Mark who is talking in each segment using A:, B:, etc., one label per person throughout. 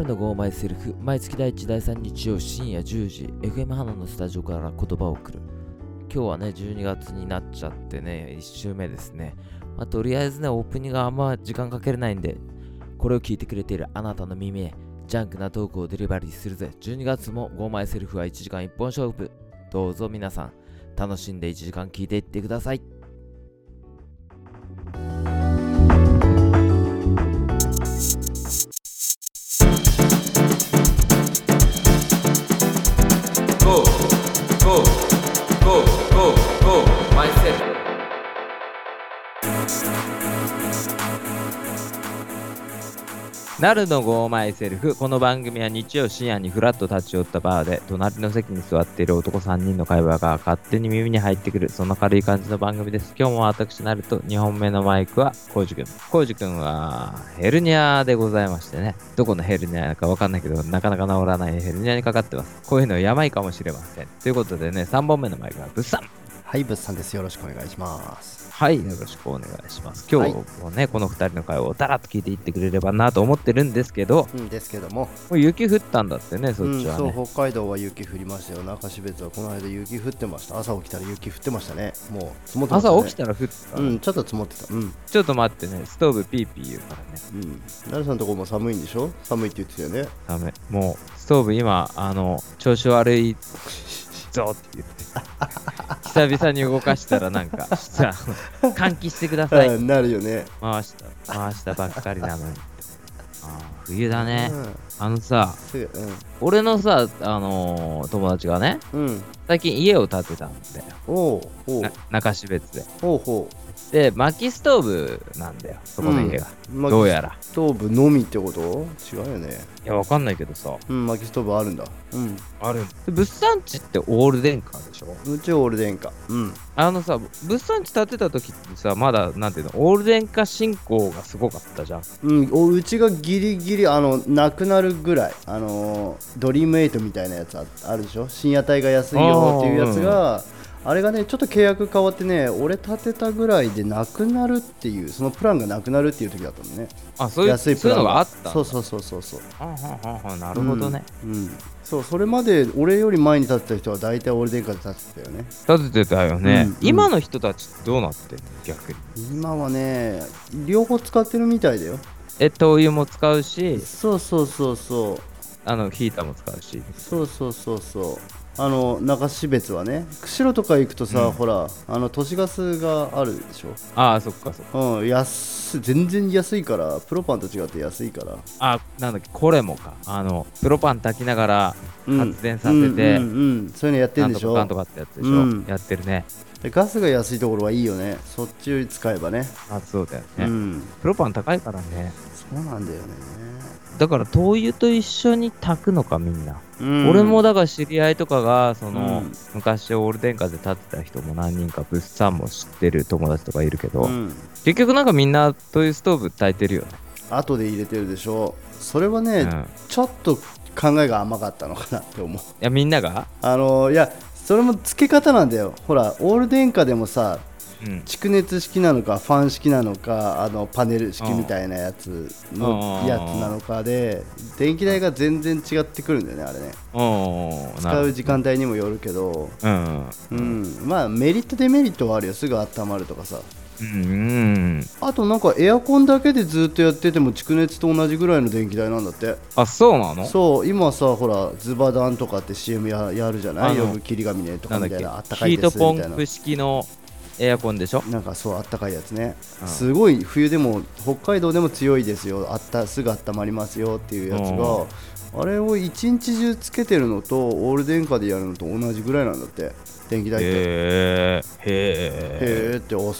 A: なるのごマイセルフ毎月第1第3日曜深夜10時 FM 花のスタジオから言葉を送る。今日はね12月になっちゃってね1週目ですね、まあ、とりあえずねオープニングがあんま時間かけれないんでこれを聞いてくれているあなたの耳へジャンクなトークをデリバリーするぜ。12月もゴーマイセルフは1時間1本勝負。どうぞ皆さん楽しんで1時間聞いていってください。なるのゴーマイセルフ。この番組は日曜深夜にフラッと立ち寄ったバーで隣の席に座っている男3人の会話が勝手に耳に入ってくる。そんな軽い感じの番組です。今日も私なると2本目のマイクはコウジ君。コウジ君はヘルニアでございましてね。どこのヘルニアかわかんないけどなかなか治らないヘルニアにかかってます。こういうのやばいかもしれません。ということでね3本目のマイクはブッサン。
B: はい、物産です。よろしくお願いします。
A: はい、よろしくお願いします。今日もね、この2人の会話をだらっと聞いていってくれればなと思ってるんですけど、
B: うん、ですけども、
A: もう雪降ったんだってね、そっちは
B: うん、
A: ね。
B: そう、北海道は雪降りましたよ。中標津はこの間雪降ってました。朝起きたら雪降ってましたね。もう積もってました、ね。
A: 朝起きたら降った、
B: うん、ちょっと積もってた。うん。
A: ちょっと待ってね、ストーブピーピー言うからね。
B: うん。なるさんのとこも寒いんでしょ？寒いって言ってたよね。
A: ダメ。もう、ストーブ今、あの、調子悪いぞって言って。久々に動かしたらなんか、さ、換気してください。
B: うんなるよね。
A: 回した、回したばっかりなのに。あー冬だね
B: う。ん。
A: あのさ、
B: すぐ、
A: 俺のさ、あのー友達がね、
B: うん。うん。
A: 最近家を建てたんだよ。
B: おう、お
A: 中標津で。
B: ほうほ
A: で、薪ストーブなんだよ、そこの家が。どうやら。
B: ストーブのみってこと？違うよね。
A: いや、わかんないけどさ、
B: うん、薪ストーブあるんだ。うん。
A: あるで物産地ってオール電化でしょ？
B: うちオール電化。うん。
A: あのさ、物産地建てた時ってさ、まだ、なんていうの、オール電化進行がすごかったじゃん。
B: うん、おうちがギリギリあのなくなるぐらいあのードリームエイトみたいなやつああるでしょ？深夜帯が安いよっていうやつがあれがねちょっと契約変わってね俺建てたぐらいでなくなるっていうそのプランがなくなるっていう時だったのね。
A: あ、そういう、
B: 安いプラン
A: が。あった
B: そうそうそうそうそう。
A: なるほどね。
B: うん、うん。そうそれまで俺より前に建てた人は大体オール電化で建ててたよね。
A: 建ててたよね。
B: うん
A: 今の人たちどうなってんの？逆に。
B: 今はね両方使ってるみたいだよ
A: え、灯油も使うし、
B: そうそうそうそう
A: あの、ヒーターも使うし。
B: そうそうそうそうあの中標津はね釧路とか行くとさ、
A: うん
B: ほらあの都市ガスがあるでし
A: ああ、そっかそっか。
B: ょうん安い全然安いからプロパンと違って安いから
A: あ、なんだっけ、これもか。あの、プロパン炊きながら
B: うん
A: 発電させて、
B: うんうんうんそういうのやって
A: なんん
B: でしょ
A: とかかんとかってやつでしょ。
B: うん
A: やってるね。
B: でガスが安いところはいいよねそっち使えばね
A: あ、そうだよね。
B: うん
A: プロパン高いからね。
B: そうなんだよね、
A: だから灯油と一緒に炊くのか、みんな。
B: うん
A: 俺もだから知り合いとかが、その、
B: うん
A: 昔オール電化で建てた人も何人か物産も知ってる友達とかいるけど、
B: うん
A: 結局なんかみんな灯油ストーブ炊いてるよね。
B: 後で入れてるでしょそれは
A: うん。
B: ね、
A: い
B: ちょっと考えが甘かったのかなって思う
A: や、みんなが？
B: あのいやそれも付け方なんだよほらオール電化でもさ
A: うん。
B: 蓄熱式なのかファン式なのかあのパネル式みたいなやつの
A: うん
B: やつなのかで電気代が全然違ってくるんだよねあれね。使う
A: る
B: 時間帯にもよるけど。
A: うん。
B: うん。まあメリットデメリットはあるよ。すぐ温まるとかさ。あとなんかエアコンだけでずっとやってても蓄熱と同じぐらいの電気代なんだって。
A: あ、そうなの？
B: そう。今さほらズバダンとかって CM ややるじゃない？
A: あの
B: よく霧ヶ峰とかみたいなあったかいで
A: ヒートポ
B: すみたいな。
A: ンプ式のエアコンでしょ？
B: なんかそうあったかいやつね、
A: うん。
B: すごい冬でも北海道でも強いですよ。あったすぐ温まりますよっていうやつが、あれを一日中つけてるのとオール電化でやるのと同じぐらいなんだって電気代ってへ
A: へえ。へえ。
B: えってあそう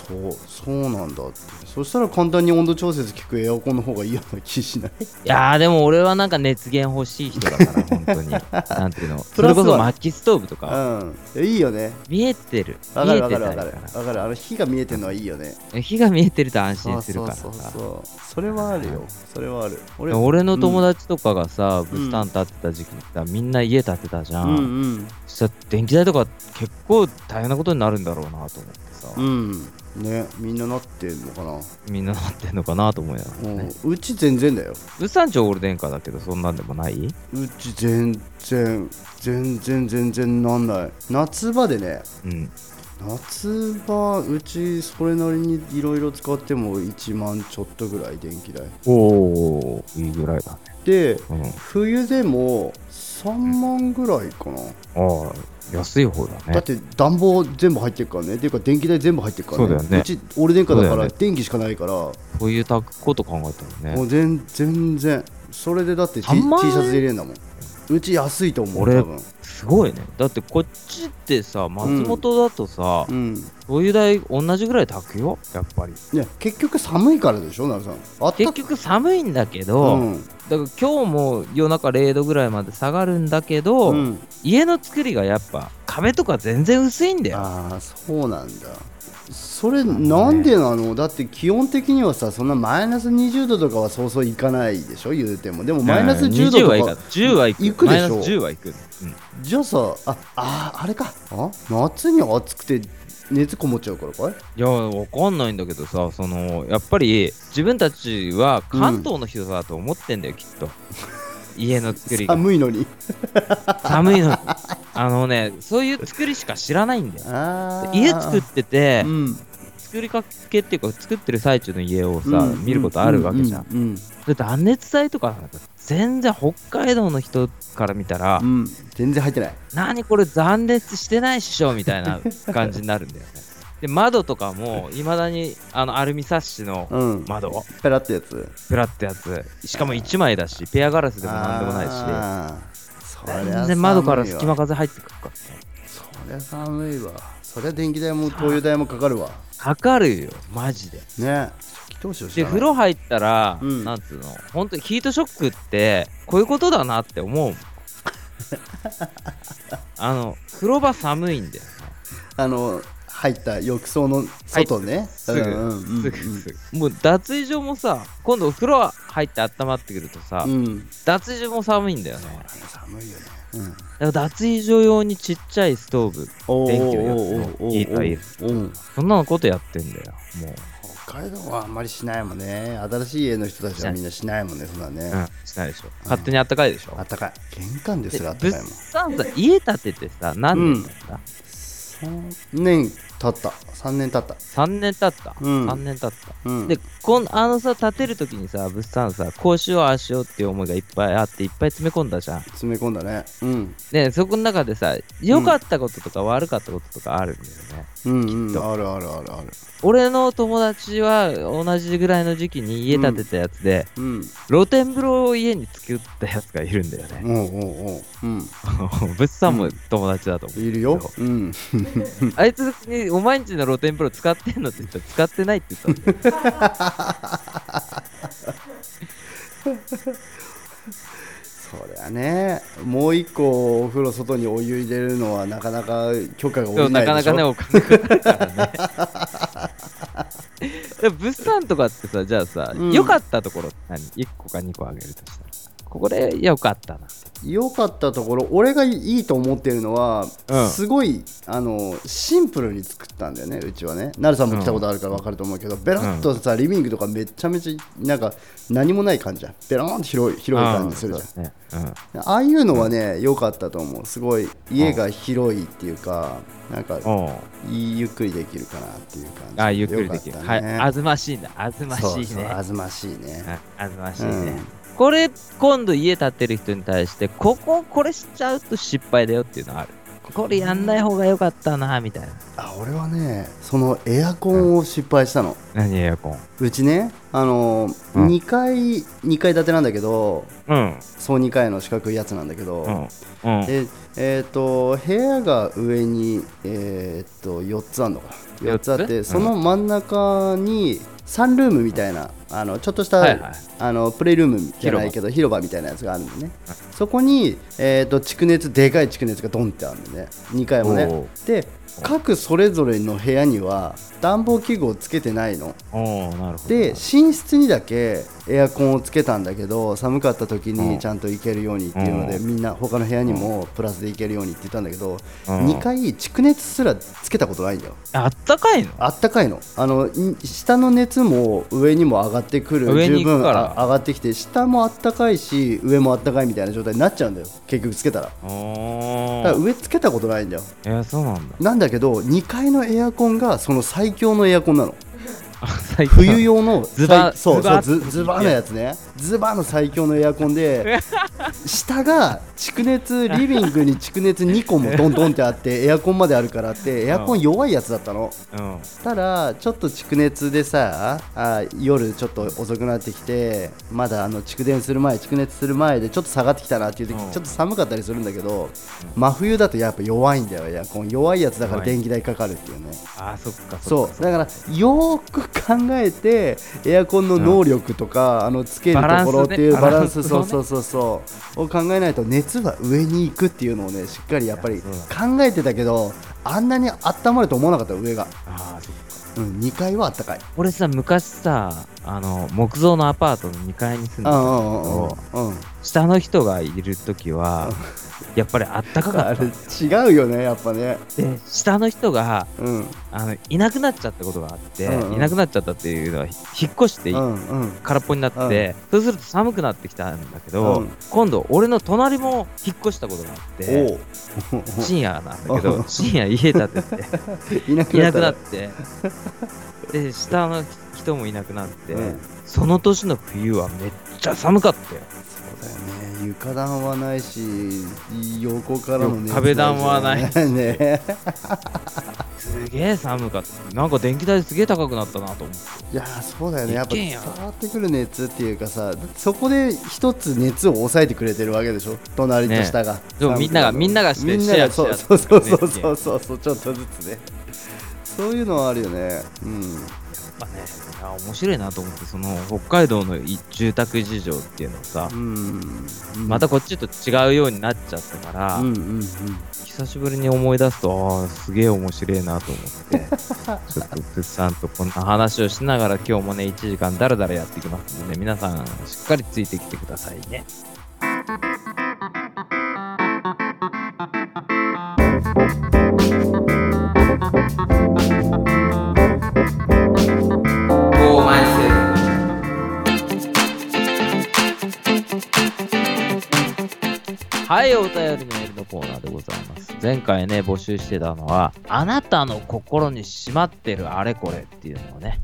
B: そうなんだって。そしたら簡単に温度調節効くエアコンの方がいいような気しない？
A: いやーでも俺はなんか熱源欲しい人だから、本当に。なんていうの。それこそ薪ストーブとか、
B: うん。いいよね。
A: 見えてる。
B: わかるわかるわかる
A: 見えてたい
B: わかるあの火が見えてるのはいいよね。
A: ら火が見えてると安心するからさ。
B: そうそうそうそれはあるよ。それはある。俺
A: 俺の友達とかがさ、
B: うん。
A: 物産建てた時期にさ、みんな家建てたじゃ。
B: うんんうん。
A: そしたら電気代とか結構大変なことになるんだろうなと思ってさ。
B: うん。ねみんななってんのかな、
A: みんななってんのかなと思うよ、ね、
B: うん、うち全然だよ。
A: 物産庁オール電化だけどそんなんでもない？う
B: ち全然全然全然なんない。夏場でね
A: うん
B: 夏場うちそれなりにいろいろ使っても1万ちょっとぐらい電気代。
A: おおいいぐらいだね。
B: で
A: うん。
B: 冬でも3万ぐらいかな、
A: ああ安い方だね。
B: だって暖房全部入ってるからね。っていうか電気代全部入ってるからね。
A: そうだよね。
B: うちオール電化だから電気しかないから。も
A: 冬炊くこと考えたらね。
B: う全全然。それでだって T, T シ
A: 3万円？
B: ャツ入れるんだもんうち安いと思う
A: 俺
B: 多分。
A: すごいね。だってこっちってさ松本だとさ、
B: うん。
A: お湯代同じぐらい炊くよ？やっぱり。
B: いや結局寒いからでしょなるさん。
A: 結局寒いんだけど、
B: うん。
A: だから今日も夜中0度ぐらいまで下がるんだけど、
B: うん、
A: 家の作りがやっぱ壁とか全然薄いんだよ。
B: ああそうなんだそれなんでなの？だって基本的にはさそんなマイナス20度とかはそうそういかないでしょ？言うても。でもマイナス10
A: 20はいか
B: 度とか
A: 10はいく。
B: 行くでしょ？
A: マイナス10はいく、うん。
B: じゃあさあああれか。あ夏に暑くて熱こもっちゃうからかい？
A: いやわかんないんだけどさそのやっぱり自分たちは関東の人だと思ってんだよ、きっと。家の作りが。
B: 寒いのに。
A: 寒いの。にあのねそういう作りしか知らないんだよ。家作ってて、
B: うん
A: 作りかけっていうか作ってる最中の家をさ、
B: うん。
A: 見ることあるわけじゃん、
B: うんうん
A: で断熱材とか全然北海道の人から見たら、
B: うん。うん全然入ってない。
A: 何これ断熱してないっしょみたいな 感じになるんだよね。で窓とかもい。まだにあのアルミサッシの
B: うん。
A: 窓。
B: ペラってやつ。
A: プラってやつ。しかも1枚だしペアガラスでもなんでもないし。全然窓から隙間風入ってくるからね
B: そりゃ寒いわ。そりゃ電気代も灯油代もかかるわ
A: かかるよマジで。
B: ね。
A: で
B: た
A: 風呂入ったら、
B: うん。
A: なんつうの本当にヒートショックってこういうことだなって思う あの風呂場寒いんだよ。ね
B: あの入った浴槽の外ね、
A: すぐ、すぐすぐ。もう脱衣所もさ今度お風呂入って温まってくるとさ、
B: うん。
A: 脱衣所も寒いんだよね。
B: 寒いよね、うん、
A: だから脱衣所用にちっちゃいストーブ。
B: お
A: 電気のやつ
B: おー。
A: のヒー。ター入れ
B: おーおー
A: そんなのことやってんだよも
B: 北海道はあんまりしないもんね。新しい家の人たちはみんなしないもんねそんな
A: う、
B: ね、
A: うん、しないでしょ。勝手にあったかいでしょ。
B: あったかい。玄関ですらあった
A: 物
B: かいもん。
A: 産さ家建ててさ何年だった、
B: 3年経った。3年経った。
A: 3年経った、
B: うん。
A: 3年経った。
B: うん。
A: でこんあのさ建てる時にさ物産さこうしようああしようっていう思いがいっぱいあっていっぱい詰め込んだじゃん。
B: 詰め込んだね。うん。
A: でそこの中でさ良かったこととか悪かったこととかあるんだよね、
B: うんうん。
A: きっと。
B: あるあるあるある。
A: 俺の友達は同じぐらいの時期に家建てたやつで、
B: うん。
A: 露天風呂を家に作ったやつがいるんだよね。
B: おうおうおう。うん。
A: 物産も友達だと思う、
B: いるよ。うん。
A: あいつにお前んちの露天風呂使ってんのって言ったら使ってないって言ったんだよ
B: そりゃねもう一個お風呂外にお湯入れるのはなかなか許可が下
A: そう
B: りなでしょ。
A: ないかなかねお金かかるからね。で物産とかってさじゃあさ、
B: うん。
A: 良かったところ何？1個か2個あげるとしたらここで良かったな。
B: 良かったところ俺がいいと思ってるのは、
A: うん。
B: すごいあのシンプルに作ったんだよねうちはね。なるさんも来たことあるから分かると思うけど、ベロッとさリビングとかめちゃめちゃなんか何もない感じじゃん。ベローンと広い広い感じするじゃん。
A: うんそうだね。
B: ああいうのはね良かったと思う。すごい家が広いっていうかなんかゆっくりできるかなっていう感じ
A: あゆっくりできる、はい。あずましいんだ。あずましいね。
B: そうそうあずましいね。
A: ああずましいね、
B: うん
A: これ今度家建てる人に対してこここれしちゃうと失敗だよっていうのある。これやんない方が良かったなみたいな。
B: あ俺はねそのエアコンを失敗したの、
A: 何エアコン？
B: うちねあのー
A: うん。
B: 2階2階建てなんだけど
A: うん。
B: 総2階の四角いやつなんだけど、
A: うん。うん。
B: でえっ、と部屋が上にえっ、と4つあるのかな。4つ？あってその真ん中にサンルームみたいなあのちょっとした、
A: はいはい。
B: あのプレイルームじゃないけど広場みたいな。やつがあるんでね。そこに、えー、と蓄熱でかい蓄熱がドンってあるんでね。2階も
A: お
B: ね
A: う
B: で各それぞれの部屋には暖房器具をつけてないの。
A: おおなるほど。
B: で寝室にだけエアコンをつけたんだけど寒かった時
A: うん。
B: にちゃんと行けるようにっていうので、
A: うん。
B: みんな他の部屋にもプラスで行けるようにって言ったんだけど、
A: うん。
B: 2回蓄熱すらつけたことないんだよ。
A: あったかいの？
B: あったかいの。あのん下の熱も上にも上がってくる。十分上がってきて下もあったかいし上もあったかいみたいな状態になっちゃうんだよ。結局つけたら。だ
A: お
B: から上つけたことないんだよ。
A: いやそうなんだ。
B: なんだけど2階のエアコンがその最強のエアコンなの。冬用の
A: ズバ
B: 最そうそう
A: ズバ
B: ズズバのやつね。ズバの最強のエアコンで下が蓄熱リビングに蓄熱2個もドンドンってあって エアコンまであるからってエアコン弱いやつだったの。
A: うん。
B: ただちょっと蓄熱でさあ夜ちょっと遅くなってきてまだあの蓄電する前蓄熱する前でちょっと下がってきたなっていう時、
A: うん。
B: ちょっと寒かったりするんだけど、真冬だとやっぱ弱いんだよエアコン。弱いやつだから電気代かかるっていうね。
A: あそっかそっか。
B: そう。だからよーく考えてエアコンの能力とか、あのつけるところっていうバ
A: バ
B: ランスそうそうそうそう。を考えないと熱は上に行くっていうのをねしっかりやっぱり考えてたけどあんなに温まると思わなかった上が、うん、2階はあったかい。
A: 俺さ昔さあの木造のアパートの2階に住んでたけど
B: うんうん
A: 下の人がいる時はやっぱりあったかか
B: あ
A: った。
B: れ違うよねやっぱね。
A: で下の人が
B: うん。
A: あのいなくなっちゃったことがあって、
B: うんうん。
A: いなくなっちゃったっていうのは引っ越して、
B: うんうん。
A: 空っぽになって、そうすると寒くなってきたんだけど、
B: うん。
A: 今度俺の隣も引っ越したことがあって
B: お
A: 深夜なんだけ
B: うん
A: ど深夜家建てて
B: おいなく
A: な
B: っ
A: てで下の人もいなくなって、
B: うん。
A: その年の冬はめっちゃ寒かったよ。
B: そうだよね。床暖はないし横からの熱
A: 壁暖はない。
B: ね。
A: すげえ寒かった。なんか電気代すげえ高くなったなと思って。
B: いやーそうだよね。やっぱ伝わってくる熱っていうかさそこで一つ熱を抑えてくれてるわけでしょ？隣と下が、
A: でもみんながみんながして
B: みんながそうそうそうそうそうそうそうちょっとずつね。そういうのはあるよね。うん
A: ぱねいや面白いなと思ってその北海道のい住宅事情っていうのをさ、
B: うん。
A: またこっちと違うようになっちゃったから、
B: うんうんうん。
A: 久しぶりに思い出すとああすげえ面白いなと思って ちょっとプッさんとこんな話をしながら今日もね1時間だらだらやっていきますので皆さんしっかりついてきてくださいねはい、お便りメールのコーナーでございます。前回ね、募集してたのは、あなたの心にしまってるあれこれっていうのをね、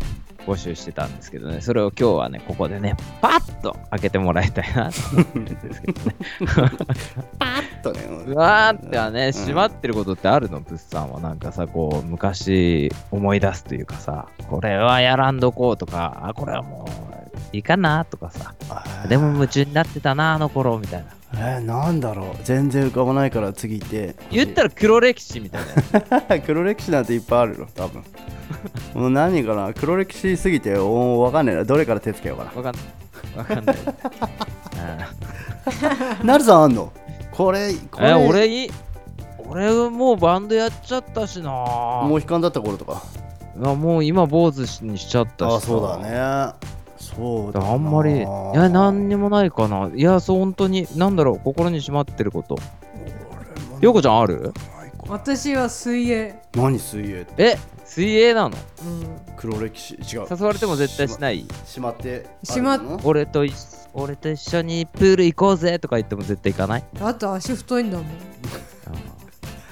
A: 募集してたんですけどね、それを今日はね、ここでね、パッと開けてもらいたいなと思ってるんですけどね。
B: とね
A: うわーってはね、しまってることってあるの、ブッさんは。なんかさ、こう、昔思い出すというかさ、これはやらんどこうとか、あ、これはもういいかなとかさ、でも夢中になってたな、あの頃みたいな。
B: えー、なんだろう。全然浮かばないから次行って。
A: 言ったら黒歴史みたいな。
B: 黒歴史なんていっぱいあるの多分。もう何かな。黒歴史すぎておわかんないな。どれから手つけようか
A: わかんない。わかんない。
B: な なるさんあんの？これこれ。
A: え、俺いい？俺もうバンドやっちゃったしな。
B: もう悲観だった頃とか。
A: もう今坊主にしちゃったしさ
B: あそうだねそうだな。
A: あんまりいや何にもないかな。いやそう本当になんだろう心にしまってること。ようこちゃんある？
C: 私は水泳、
B: 何水泳って？
A: え水泳なの？
C: うん、
B: 黒歴史違う。
A: 誘われても絶対しない？
B: しまって
C: しまっ
A: 俺とい俺と一緒にプール行こうぜとか言っても絶対行かない？
C: あと足太いんだもん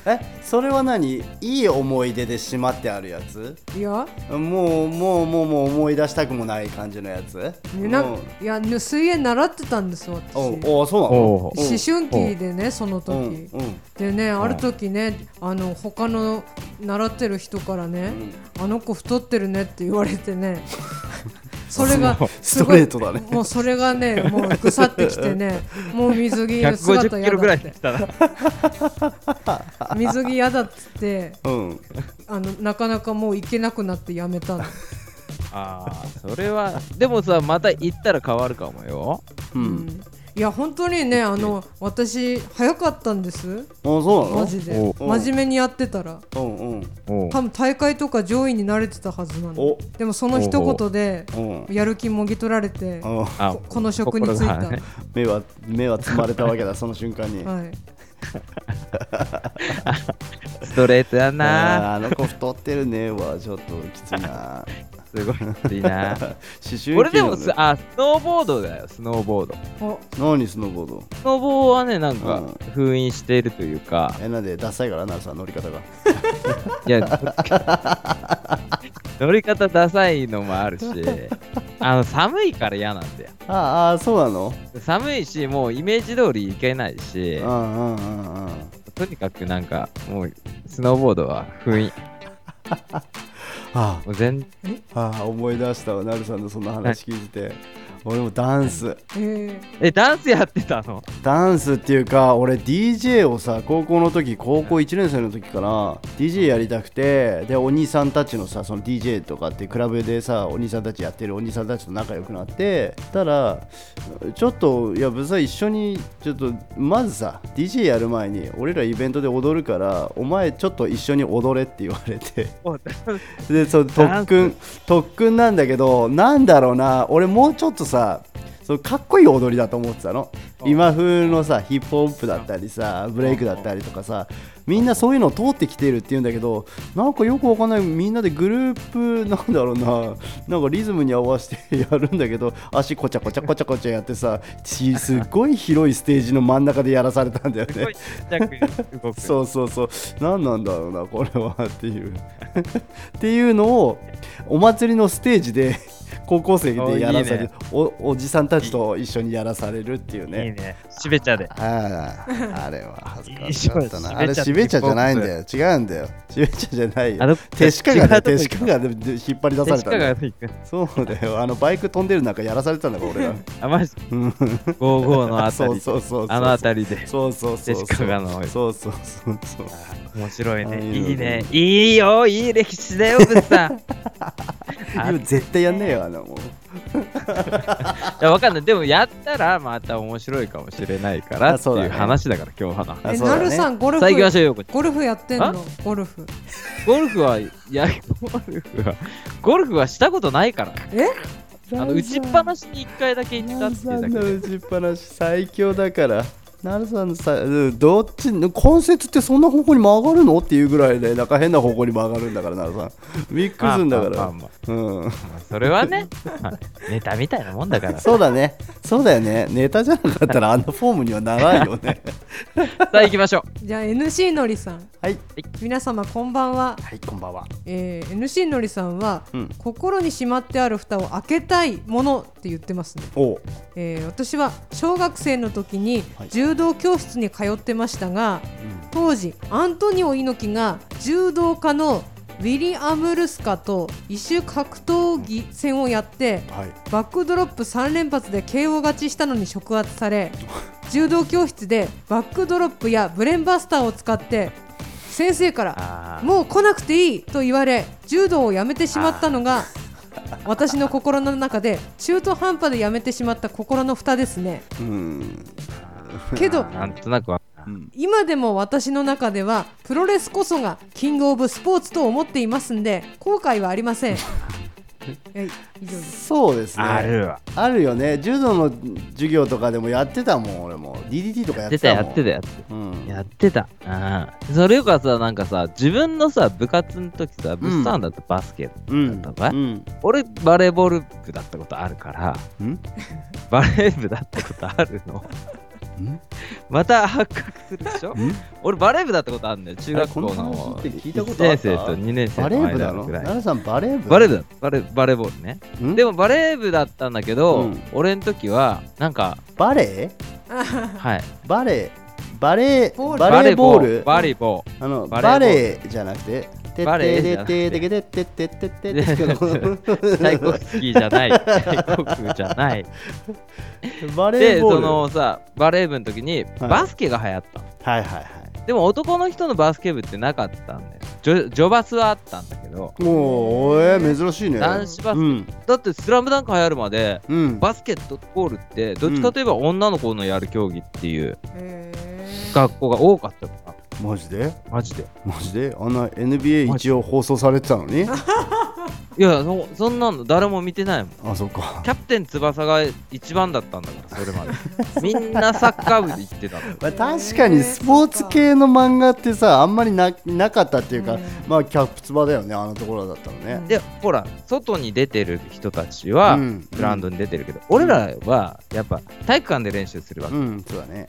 B: えそれは何？いい思い出でしまってあるやつ？
C: いや。
B: もうもうもうもう思い出したくもない感じのやつ？
C: ねな
B: もう。
C: いやね水泳習ってたんです私。
B: お
C: 思
B: おそうなの？
A: おう。
C: 春期でねその時、でねある時ねあの他の習ってる人からね、あの子太ってるねって言われてね それが
B: ストレートだね。
C: もうそれがねもう腐ってきてね もう水着の
A: 150
C: 姿嫌
A: キロぐら
C: だって水着嫌だっつって。
B: うん。
C: あのなかなかもう行けなくなってやめたの。
A: あーそれはでもさまた行ったら変わるかもよ。
B: う
C: うんんいや本当にねあの私早かったんです。
B: あそうなの？
C: マジで。
B: お
C: 真面目にやってたら。
B: うんうん。
A: おう。
C: 多分大会とか上位に慣れてたはずなの。
B: お。
C: でもその一言で
B: うん。
C: やる気もぎ取られて
B: うん。
A: あ
C: ここの職に就いた、
A: 心がね。
B: 目は目は積まれたわけだその瞬間に。
C: はい。
A: ストレートやな。
B: あーあの子太ってるね。はちょっときついな
A: すごいきついな。でもあスノーボードだよスノーボード。
C: お。
B: 何スノーボード？
A: スノボはねなんか
B: うん。
A: 封印しているというか。
B: えなんでダサいからなるさん乗り方が。
A: いや乗り方ダサいのもあるし あの寒いから嫌なんだよ。
B: ああそうなの？
A: 寒いしもうイメージ通り行けないし
B: うんうんうんうん。
A: とにかくなんかもうスノーボードは封印
B: あ。
A: もう全
B: あ。ああ思い出したわなるさんのそんな話聞いてて俺もダンス。
C: え
A: えダンスやってたの？
B: ダンスっていうか俺 DJ をさ高校の時高校1年生の時かな。DJ やりたくてでお兄さんたちのさその DJ とかってクラブでさお兄さんたちやってるお兄さんたちと仲良くなってたらちょっといやぶさ一緒にちょっとまずさ DJ やる前に俺らイベントで踊るからお前ちょっと一緒に踊れって言われて。でそう特訓特訓なんだけどなんだろうな俺もうちょっとさそうかっこいい踊りだと思ってたの。今風のさヒップホップだったりさブレイクだったりとかさみんなそういうのを通ってきてるって言うんだけどなんかよくわかんない。みんなでグループなんだろうな。なんかリズムに合わせて やるんだけど足こちゃこちゃこちゃこちゃやってさちすっごい広いステージの真ん中でやらされたんだよね。そうそうそう。何なんだろうなこれはっていう。っていうのをお祭りのステージで高校生でやらされるおおじさんたちと一緒にやらされるっていう
A: いい
B: ね。
A: ね。しべちゃで。
B: あああれは恥ずかしかった
A: いい
B: なあれしべ茶じゃないんだよ。違うんだよ。しべ茶じゃないよ。
A: あの
B: 手しかがね手しか。がで引っ張り出されたそうだよ。あのバイク飛んでる中やらされてたんだから俺ら
A: あマジ？
B: うん
A: 55のあたり
B: そうそうそう
A: あのあたりで。
B: そうそうそう
A: 手しかがの
B: そうそうそうそう。
A: 面白いね。
B: い
A: いいね。いいよ。いい歴史だよぶっさ
B: 絶対やんねえよあのもう
A: いやわかんない。でもやったらまた面白いかもしれないからっていう話だから今日は。な
C: えなるさんゴルフ
A: さあ行きましょうよ
C: ゴルフやってん
A: あ？
C: のゴルフ。
A: ゴルフはいや ゴルフはゴルフはしたことないから。
C: え？
A: あの打ちっぱなしに1回だけ行ったっていうだけで。
B: 打ちっぱなし最強だからなるさんのさうんどっち関節ってそんな方向に曲がるの？っていうぐらいでなんか変な方向に曲がるんだからなるさん。びっくりするんだから。うん
A: まあそれはねネタみたいなもんだから。さ
B: そうだね。そうだよね。ネタじゃなかったらあんなフォームにはならんよね。
A: あ行きましょう。
C: じゃあ NC のりさん。
B: はい。
C: 皆様こんばんは、
B: はいこんばんは。
C: えー NC のりさんは、
B: うん。
C: 心にしまってある蓋を開けたいものって言ってますね、
B: お。
C: えー私は小学生の時に
B: はい
C: 柔道教室に通ってましたが、当時アントニオ猪木が柔道家のウィリアム・ルスカと異種格闘技戦をやって
B: はい。
C: バックドロップ3連発で KO 勝ちしたのに触発され 柔道教室でバックドロップやブレンバスターを使って先生からもう来なくていいと言われ柔道をやめてしまったのが私の心の中で中途半端でやめてしまった心の蓋ですね。
B: うん
C: けど
A: なんとなくわ
B: うん。
C: 今でも私の中ではプロレスこそがキングオブスポーツと思っていますんで後悔はありません。はい以上です。
B: そうですね。
A: あるわ。
B: あるよね。柔道の授業とかでもやってたもん俺も。DDT とかやっ
A: ててた
B: たもん。
A: やってたやって
B: うん。
A: たやってた。うん。それよかさなんかさ自分のさ部活の時さブスターンだとバスケ
B: うん
A: だったかい、
B: うん。
A: 俺バレーボール部だったことあるから。
B: ん。
A: バレー部だったことあるの？
B: ん
A: また発覚するでしょ？
B: ん？
A: 俺バレー部だったことあるんだよ中学校
B: の。
A: の
B: 話って聞いたこと
A: 1
B: あった？
A: 年生と2年生
B: バレ
A: の間ぐらい。
B: 奈良さんバレー部？
A: バレー部だ。バレバレーボールね。
B: ん？
A: でもバレー部だったんだけど、
B: うん。
A: 俺の時はなんか
B: バレ
A: はい。
B: ー？バレー？バレ
C: ボー
B: バレーボール。
A: バレーボ
B: あの
A: バレーボール。
B: バレーじゃなくて？て
A: バレーじゃ
B: て
A: なくて。
B: ててててててて
A: ー
B: てて
A: タイコフスキーじゃない。タイコフじゃない。
B: バレ
A: でそ
B: ーボール
A: のさバレー部の時にバスケが流行ったの、
B: はいはいはい。
A: でも男の人のバスケ部ってなかったんだよ。ジョジョバスはあったんだけど。
B: もうえー、珍しいね。
A: 男子バスケ
B: うん。
A: だって「スラムダンク流行るまで
B: うん。
A: バスケットボールってどっちかといえば女の子のやる競技っていう学校が多かった
B: マジで？
A: マジで。
B: マジで？あんな NBA 一応放送されてたのに？
A: いやそそんなの誰も見てないもん。
B: あそっか。
A: キャプテン翼が一番だったんだから それまで。みんなサッカー部で行ってたの。
B: まあ、確かにスポーツ系の漫画ってさあんまりななかったっていうか、
C: うん。
B: まあキャプツバだよねあのところだったのね、
A: でほら外に出てる人たちは
B: うん。
A: グラウンドに出てるけど、俺らはやっぱ体育館で練習するわけ、
B: うんそうだね。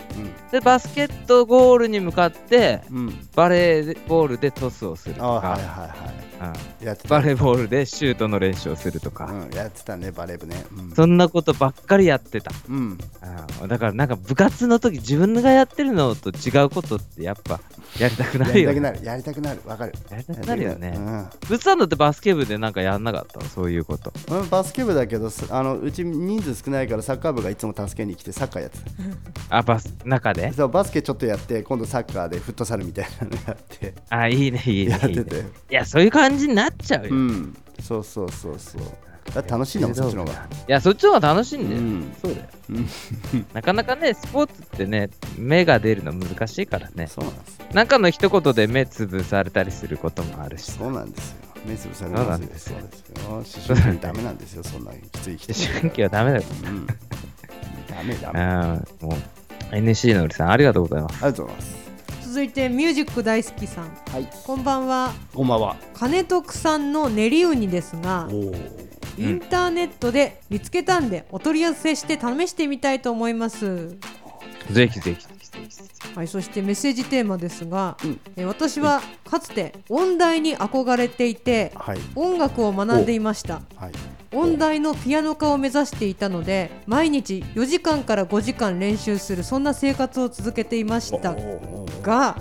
A: でバスケットゴールに向かって
B: うん、うん、
A: バレーボールでトスをするとか、
B: あはいはいは
A: うん
B: いやってた。
A: バレーボールでシュートの練習をするとか、
B: うん、やってたねバレー部ね。うん。
A: そんなことばっかりやってた、
B: うん、
A: うん。だからなんか部活の時自分がやってるのと違うことってやっぱやりたくな
B: や
A: るよ。ね
B: りたくなる。やりたくなる。わかる。
A: やりたくなるよね。
B: うん。
A: 物産だってバスケ部でなんかやんなかったの？そういうこと。
B: うんバスケ部だけどすあのうち人数少ないからサッカー部がいつも助けに来てサッカーやって
A: あバス中で？
B: たそうバスケちょっとやって今度サッカーでフットサルみたいなのやって。
A: あいいねいい
B: や
A: ねいいね。
B: ってて。
A: いやそういう感じになっちゃうよ、い
B: うん。そうそうそうそうだって楽しいんだもんそっちの方が
A: やそっちの方が楽しいんだよ、
B: うん
A: そうだよ
B: うん
A: なかなかねスポーツってね目が出るの難しいからね
B: そうなんです
A: なんかの一言で目つぶされたりすることもあるし
B: そうなんですよ。目つぶされ
A: そうな
B: ますよ。
A: んですよ
B: そうですよ。思春期ダメなんですよ。そんなきつい人。
A: 思春期はダメだよ
B: うん。ダメダ
A: う
B: メ。あり
A: んもう NC のうりさんありがとうございます
B: がとうございます。
C: 続いてミュージック大好きさん
B: はい。
C: こんばんは
B: こんばんは。
C: 金徳さんの練りウニですが
B: おお。
C: インターネットで見つけたんでお取り寄せして試してみたいと思います。
A: ぜひぜひ。
C: はい、そしてメッセージテーマですが、
B: うん。
C: えー私はかつて音大に憧れていて
B: はい。
C: 音楽を学んでいました。
B: はい。
C: 音大のピアノ科を目指していたので毎日4時間から5時間練習するそんな生活を続けていました。が。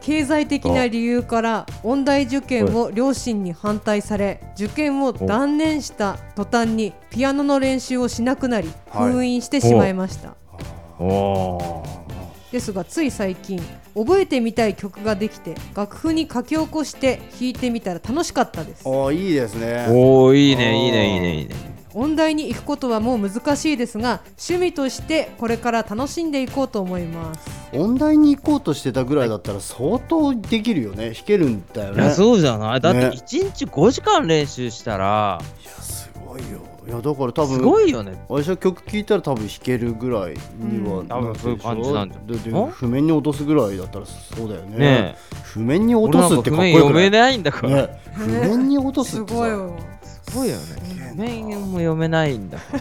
C: 経済的な理由から音大受験を両親に反対され受験を断念した途端にピアノの練習をしなくなり
B: はい。
C: 封印してしまいました、ですがつい最近覚えてみたい曲ができて楽譜に書き起こして弾いてみたら楽しかったです
B: おおいいですね。
A: おおいいねいいねいいねいいね
C: 音大に行くことはもう難しいですが趣味としてこれから楽しんでいこうと思います
B: 音大に行こうとしてたぐらいだったら相当できるよね。弾けるんだよね。
A: いやそうじゃない？だって
B: ね
A: 1日5時間練習したら
B: いやすごいよ。いやだから多分。
A: すごいよね。
B: 私は曲聴いたら多分弾けるぐらいには
C: うん。
A: 多分そういう感じなんじゃん
B: だって
A: ん
B: 譜面に落とすぐらいだったらそうだよね。
A: ね
B: 譜面に
A: え
B: 落とすってかっこ
A: 俺
B: よくない？
A: なんか譜面読めないんだから、
B: ね譜面に落とす
C: す
B: ってさ。
C: ごいわ
A: すごいよね譜面も読めないんだから。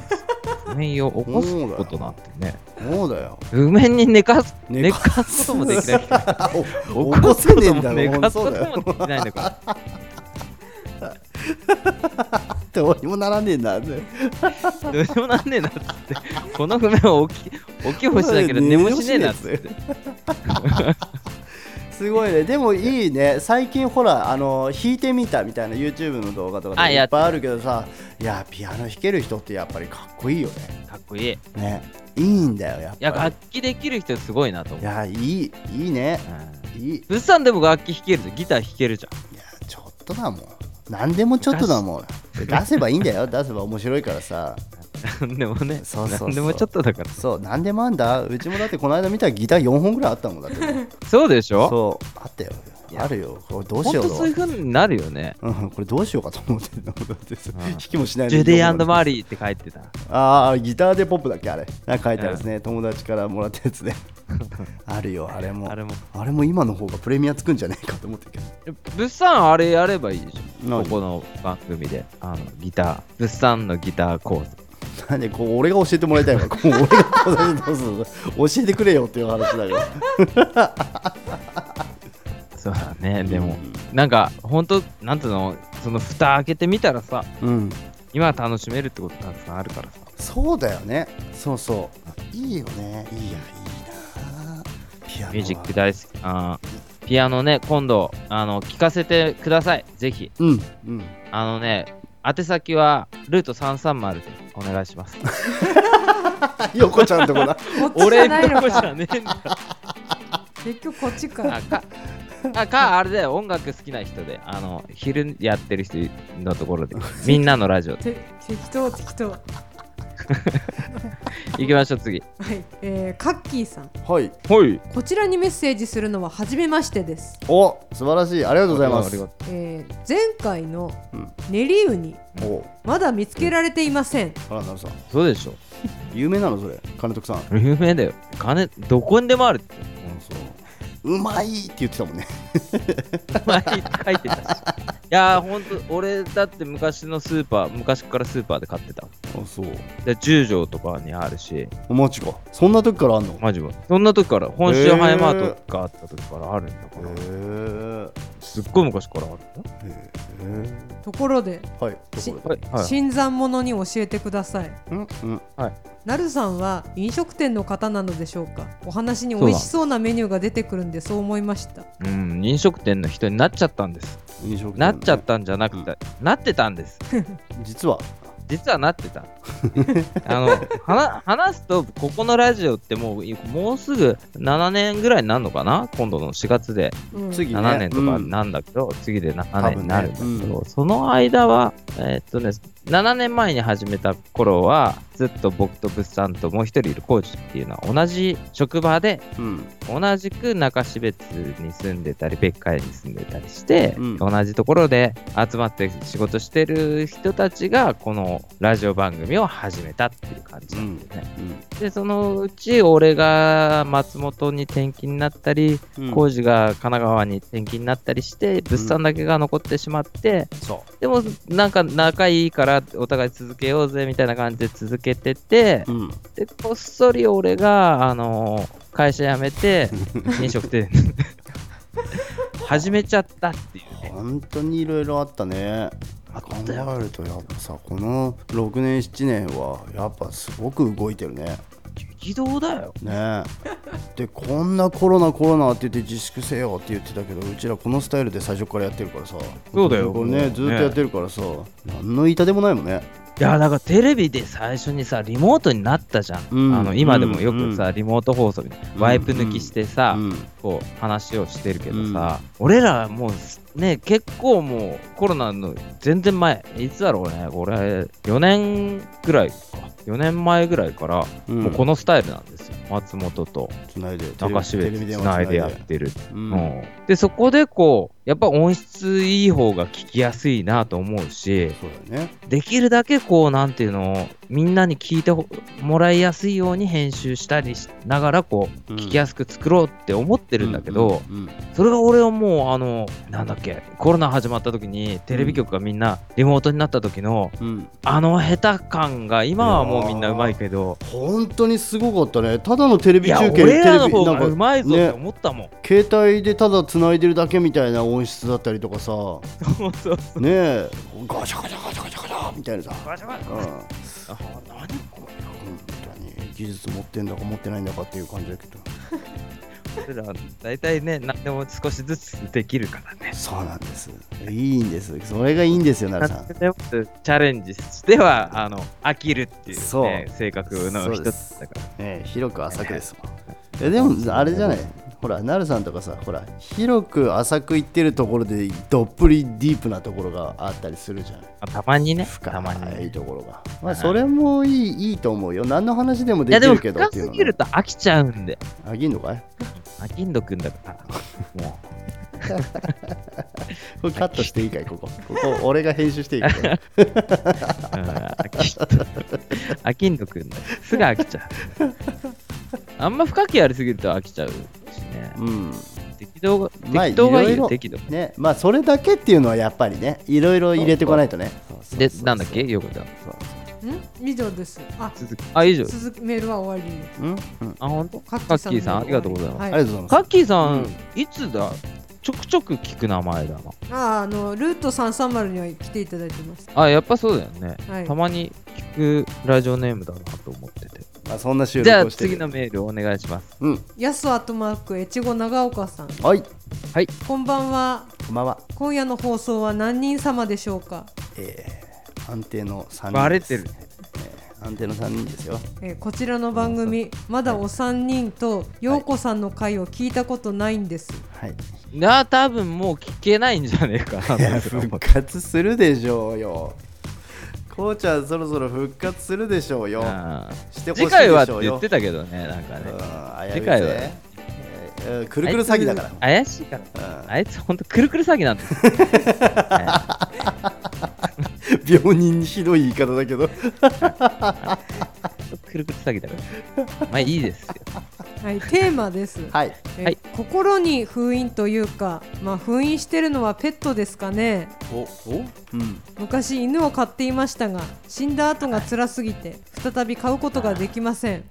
A: 譜面を起こすことなんてね。
B: そうだよ。
A: 譜面に寝かす
B: 寝
A: 寝かすこともできない。
B: お起こせねえんだろ
A: 寝かすこともできないんだか。ら
B: どうにもならねえんだね。
A: どうにもなんねえなって。この譜面を起き起き星だけど寝もしねえなって。
B: すごいね。でもいいね。最近ほらあの弾いてみたみたいな YouTube の動画とかいっぱいあるけどさいやピアノ弾ける人ってやっぱりかっこいいよね。
A: かっこいい。い
B: ね。いいんだよやっぱり。
A: や楽器できる人すごいなと思う。
B: いやいいいいね。
A: うん。
B: いい。い
A: 物産でも楽器弾けるじゃん。ギター弾けるじゃん。
B: やちょっとだもん何でもちょっとだもん。出せばいいんだよ。出せば面白いからさ。
A: でもね。
B: そうそうそう。
A: なんでもちょっとだから。
B: そう何でもあんだ。うちもだってこの間見たらギター4本ぐらいあったもんだって。
A: そうでしょ？
B: そう。あったよ。あるよ。これどうしよう。
A: そういう風になるよね。
B: うん、これどうしようかと思ってるの。だって弾きもしないの
A: ジュディマ
B: ー
A: リーって書いてた。
B: ああギターでポップだっけあれ。なんか書いてあるですね、友達からもらったやつで あるよあれも。
A: あれも。
B: あれも今の方がプレミアつくんじゃねえかと思ってるけど。
A: 物産あれやればいいでしょ
B: 何？
A: ここの番組で。あのギター。物産のギター講座。
B: なんでこう俺が教えてもらいたいわ。こう俺がこうどうする教えてくれよっていう話だよ
A: そうだね。でもなんかほんとなんていうの？その蓋開けてみたらさ
B: うん。
A: 今楽しめるってことたくさんあるからさ。
B: そうだよね。そうそう。いいよね。いいやいい
A: ミュージック大好き。あー。ピアノね今度あの聞かせてください。ぜひ。
B: うんうん。
A: あのね宛先はルート330でお願いします。
B: 横ちゃんとこだ。
C: こっちじゃ
A: 俺
C: ないの
A: のとこじゃ
C: か
A: ねえんだ。
C: 結局こっちか。
A: あかあかあれだよ。音楽好きな人であの昼やってる人のところで。みんなのラジオ
C: て適当適当。は
A: 行きましょう次。
C: い、えー、カッキーさん。
B: はい。
A: はい。
C: こちらにメッセージするのは初めましてです、
B: お素晴らしい。ありがとうございます。
A: ありがと
C: えー、前回の
B: うん。
C: 練りウニ
B: お。
C: まだ見つけられていません。
B: あらなるさん
A: うそうでしょ。
B: 有名なのそれ。金徳さん。
A: 有名だよ。金どこにでもあるって。
B: そうう。まいって言ってたもんね。
A: 前に書いてた。しいやーほんと俺だって昔のスーパー昔からスーパーで買ってた。
B: あそう。
A: で十条とかにあるし。
B: マジか。そんな時からあんの？へ
A: マジはそんな時から本州ハイマートがあった時からあるんだから、
B: え。
A: すっごい昔からあるん
B: へ
C: ところで新参者に教えてください。
B: うんうん。
C: なるさんは飲食店の方なのでしょうか？お話に美味しそうなメニューが出てくるんでそう思いました。
A: うん飲食店の人になっちゃったんです。
B: 飲食店
A: なっちゃったんじゃなくて、なってたんです。
B: 実は
A: 実はなってた。あの話話すとここのラジオってもうもうすぐ7年ぐらいになるのかな？今度の4月で。
C: うん。
B: 次ね。
A: 7年とか
B: うん。
A: なんだけど、次で7年になるんだけど、
B: ね。うん。
A: その間はえーっとね7年前に始めた頃はずっと僕と物産ともう一人いるコーチっていうのは同じ職場で
B: うん。
A: 同じく中標津に住んでたり別海に住んでたりして、
B: うん。
A: 同じところで集まって仕事してる人たちがこのラジオ番組を始めたっていう感じなんだよね。でそのうち俺が松本に転勤になったり
B: うん。
A: 浩二が神奈川に転勤になったりして物産だけが残ってしまって、
B: そ
A: でもなんか仲いいからお互い続けようぜみたいな感じで続けてて、
B: ううん。
A: でこっそり俺が、あのー会社辞めて 飲食店始めちゃったっていうね。
B: 本当にいろいろあったね。
A: あ
B: 考えるとやっぱさこの6年7年はやっぱすごく動いてるね
A: 激動だよ。
B: ね。でこんなコロナコロナって言って自粛せよって言ってたけどうちらこのスタイルで最初からやってるからさ。
A: そうだよ。
B: これねずっとやってるからさ。何の痛でもないもんね
A: いやだからテレビで最初にさリモートになったじゃん、
B: うん。
A: あの今でもよくさ、
B: うん
A: リモート放送みたいな、
B: うん
A: ワイプ抜きしてさ、
B: うん。
A: こう話をしてるけどさ、俺らもうね結構もうコロナの全然前いつだろうねこれ4年ぐらいか。4年前ぐらいから、
B: うん。
A: もうこのスタイルなんですよ。松本と
B: つないで
A: 中標津つないでやってる、
B: うん
A: うん。でそこでこうやっぱ音質いい方が聞きやすいなと思うし
B: そうだよね。
A: できるだけこうなんていうのみんなに聞いてほもらいやすいように編集したりしながらこう
B: うん。
A: 聞きやすく作ろうって思ってるんだけど、
B: うんうん
A: それが俺はもうあのなんだっけコロナ始まった時にテレビ局がみんなリモートになった時の
B: うん。あ
A: あの下手感が今はもうみんなうまいけど
B: 本当にすごかったね。ただのテレビ
A: いや
B: 中継
A: 俺らの方がうまいぞって
B: ね
A: 思ったもん、
B: 携帯でただつないでるだけみたいな音質だったりとかさ。
A: そうそうそう。
B: ねえ。ガチャガチャガチャガチャガチャみたいなさ、
A: バシャバシャ
B: うん、本
A: あ何こ
B: 当に。技術持ってんだか持ってないんだかっていう感じだけど。
A: れ俺ら大体ね何でも少しずつできるからね。
B: そうなんです。いいんです。それがいいんですよなるさん。
A: チャレンジしてはあの飽きるっていう,、ね、
B: そう。
A: 性格の一つだから。
B: ねえ広く浅くですもんえでもあれじゃない？ほらなるさんとかさほら広く浅くいってるところでどっぷりディープなところがあったりするじゃん。
A: あたまにね。
B: 深いところが。まあそれもいいいいと思うよ。何の話でもで
A: いやでも
B: きるけど
A: 深
B: っていうの
A: すぎると飽きちゃうんで。
B: あぎんのかい？
A: 飽きんどくんだから。も
B: これカットしていいかい？ここ。ここ俺が編集していいかい？
A: 飽き飽きんどくんだ。すぐ飽きちゃう あんま深くやりすぎると飽きちゃうしね。
B: うん。
A: 適当が
B: まあ
A: 適当がいい
B: いろいろ
A: よ適当
B: ねまあそれだけっていうのはやっぱりねいろいろ入れてこないとね。
A: でなんだっけ？よこちゃん
C: ん？以上です。あ
A: 続き。あ以上
C: 続きメールは終わり。
B: うん？うん。
A: あ本当？
C: カ
A: カッキーさんありがとうございます。
C: は
B: ありがとうございます。
A: カッキーさん、
B: うん。
A: いつだ？ちょくちょく聞く名前だな。
C: ああのルート330には来ていただいてます。
A: あやっぱそうだよね、
C: はい。
A: たまに聞くラジオネームだなと思ってて。
B: まあそんな収
A: じゃあ
B: 録をしてる。
A: 次のメールお願いします。
B: うん。
C: やすアットマーク越後長岡さん。
B: はい。
C: こんばんは。
B: こんばんは。
C: 今夜の放送は何人様でしょうか、
B: えー安定の3人です。
A: バレてる
B: 安定の3人ですよ。
C: えーこちらの番組まだお三人と陽子さんの回を聞いたことないんです。
B: はい。
A: な多分もう聞けないんじゃねえか
B: いや
A: な
B: 復活するでしょうよこうちゃんそろそろ復活するでしょうよ。
A: うん
B: してほしいでしょうよ。
A: 次回はって言ってたけどねなんかね。次回は。
B: えーくるくる詐欺だから。
A: 怪しいから
B: うん。
A: あいつほんとくるくる詐欺なんだよ、
B: 病人にひどい言い方だけど。
A: くるくる詐欺だから。まあいいですよ
C: はい、テーマです。
B: はい。
C: え
A: はい。
C: 心に封印というか、まあ、封印してるのはペットですかね。
B: おおうん。
C: 昔犬を飼っていましたが死んだ後が辛すぎて再び飼うことができません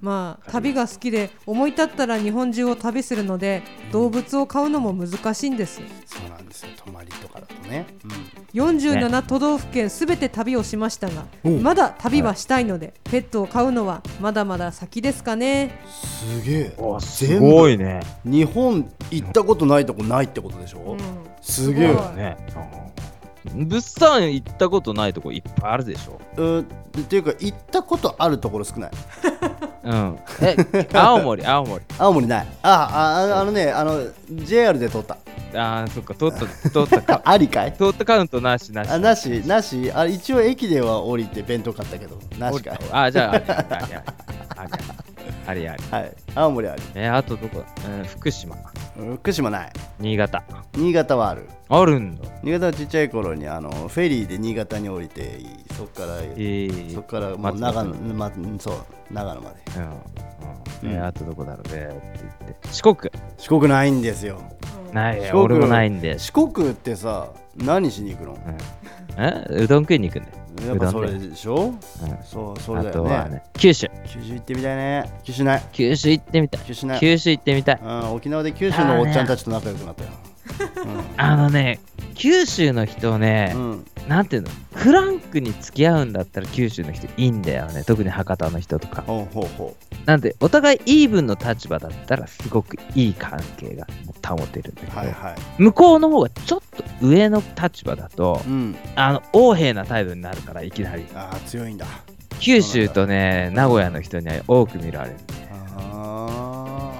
C: まあ旅が好きで思い立ったら日本中を旅するので動物を飼うのも難しいんです。
B: そうなんですよ。泊まりとかだとね、
C: 47都道府県すべて旅をしましたが
B: お
C: まだ旅はしたいのでペットを飼うのはまだまだ先ですかね。
B: すげえ。
A: おすごいね。
B: 日本行ったことないとこないってことでしょ、
C: うん。
B: すげえ。
A: ね物産行ったことないとこいっぱいあるでしょ。
B: うんっていうか行ったことあるところ少ない。
A: うん。え青森青森。
B: 青森ない。あああのねあの JR で撮った。
A: あーそっか通った通った。か
B: ありかい？
A: 通ったカウントなしなし。
B: あなしなし？あ一応駅では降りて弁当買ったけどなしかい。
A: あじゃあありありありあ。りありあり。
B: はい。青森あり。
A: えあとどこだ、うん、福島。
B: 福島ない。
A: 新潟。
B: 新潟はある。
A: あるんだ。
B: 新潟はちっちゃい頃にあのフェリーで新潟に降りてそこから、
A: えー、
B: そこからもう
A: 松
B: 長野、
A: 本
B: ま、そう長野まで。
A: うんうん。え
B: うん。
A: あとどこだろう？ねって言って。四国。
B: 四国ないんですよ。
A: ない。
B: 四国。
A: 俺もないんで、
B: 四国ってさ何しに行くの？
A: うん、え？うどん食いに行くんだよ、
B: やっぱそれでしょ？
A: うん、
B: そうそう
A: あ
B: だよね。
A: とはね。九州。
B: 九州行ってみたいね。九州ない。
A: 九州行ってみたい。
B: 九州ない。
A: 九州行ってみたい。
B: うん、沖縄で九州のおっちゃんたちと仲良くなったよ。
A: あのね九州の人ね
B: う、ん、うん、
A: なんていうの？フランクに付き合うんだったら九州の人いいんだよね。特に博多の人とか。なんでお互いイーブンの立場だったらすごくいい関係が保てるんだけ
B: う。
A: ど、
B: はいはい。
A: 向こうの方がちょっと上の立場だと
B: うん、
A: あの横柄な態度になるからいきなり。
B: ああ、強いんだ。
A: 九州とね名古屋の人には多く見られる。ね
B: あ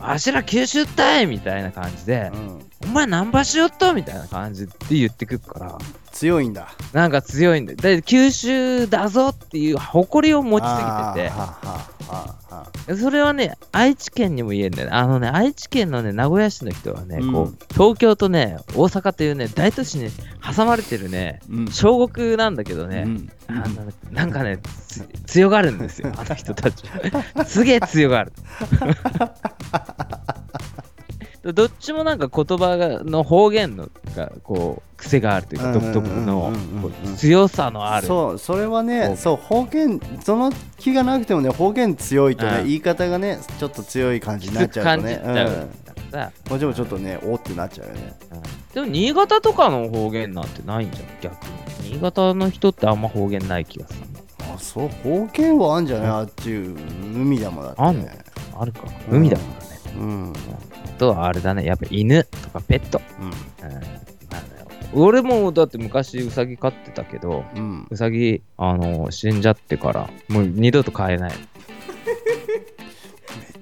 A: わしら九州ったいみたいな感じで
B: あ、うん、
A: お前ナンパしよっとみたいな感じで言ってくるから。
B: 強いんだ。
A: なんか強いんでで九州だぞっていう誇りを持ちすぎてて。それはね、愛知県にも言えるんだよね。あのね、愛知県のね、名古屋市の人はね、
B: うん。
A: こう、東京とね、大阪というね、大都市に挟まれてるね、
B: うん。
A: 小国なんだけどね、
B: うん。
A: あのなんかね、つ強がるんですよ、あの人たち。すげえ強がる。どっちもなんか言葉がの方言のがこう癖があるというか
B: うん
A: 独特の強さのある。
B: そうそれは
A: 方
B: ね
A: 言
B: そう方言その気がなくてもね方言強いとね、
A: うん。
B: 言い方がねちょっと強い感じになっちゃうとね。
A: さ、
B: こっちもちょっとねおってなっちゃうよね。
A: うん。でも新潟とかの方言なんてないんじゃん逆に。新潟の人ってあんま方言ない気がする。
B: あそう方言はあんじゃない？あっち海だもんだって
A: あんの？あるか。海だからね、
B: うん。
A: あとはあれだね。やっぱ犬とかペット、
B: うん。
A: うん。俺もだって昔ウサギ飼ってたけど
B: うん。
A: ウサギあの死んじゃってからもう二度と飼えない。
B: めっ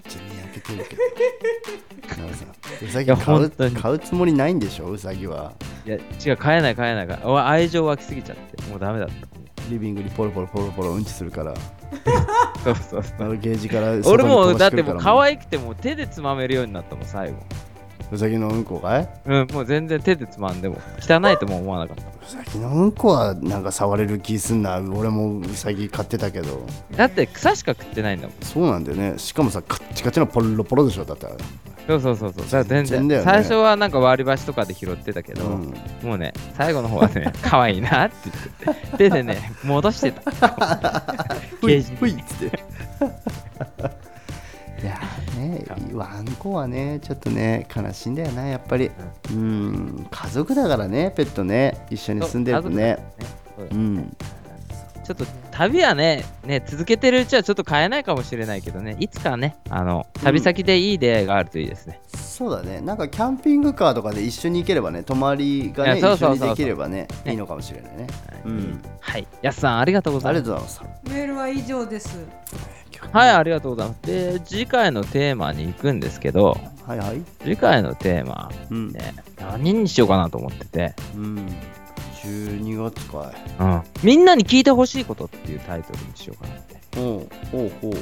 B: ちゃにやけてるけど。うさぎ買う
A: 本当に。
B: 買うつもりないんでしょ？うさぎは。い
A: や違う飼えない飼えないから。俺愛情湧きすぎちゃって。もうダメだった。
B: リビングにポロポロポロポロうんちするから
A: そうそうそ
B: ゲージから
A: 俺もうだってもう可
B: い
A: 愛くてもう手でつまめるようになったもん最後。
B: うさぎのうんこかい？
A: うんもう全然手でつまんでも汚いとも思わなかった
B: うさぎのうんこはなんか触れる気すんな。俺もうさぎ飼ってたけど。
A: だって草しか食ってないんだもん。
B: そうなんだよね。しかもさカッチカチのポロポロでしょだって。
A: そうそうそうそう。だから全然
B: 全然だよね。
A: 最初はなんか割り箸とかで拾ってたけど、
B: うん。
A: もうね最後の方はね 可愛いなって言って。手でね戻してた。
B: ふい
A: ゲージ
B: ふいっつっていやーねワンコはねちょっとね悲しいんだよなやっぱり。うん。家族だからねペットね一緒に住んでるとね。
A: そう
B: うん。
A: ちょっと旅はねね続けてるうちはちょっと買えないかもしれないけどね。いつかねあの旅先でいい出会いがあるといいですね、
B: そうだね。なんかキャンピングカーとかで一緒に行ければね泊まりがね
A: いやそうそうそうそう。
B: 一緒にできればね
A: ね。
B: いいのかもしれないね。
A: はい、
B: うん。
A: はい。やすさんありがとうござ
B: あ
A: います
B: りがとうございます。
C: メールは以上です
A: はいありがとうございます。で次回のテーマに行くんですけど
B: はいはい。
A: 次回のテーマ、
B: うん、
A: ね、何にしようかなと思ってて、
B: うん、12月か
A: うん、みんなに聞いてほしいことっていうタイトルにしようかなって。
B: いおうおうおう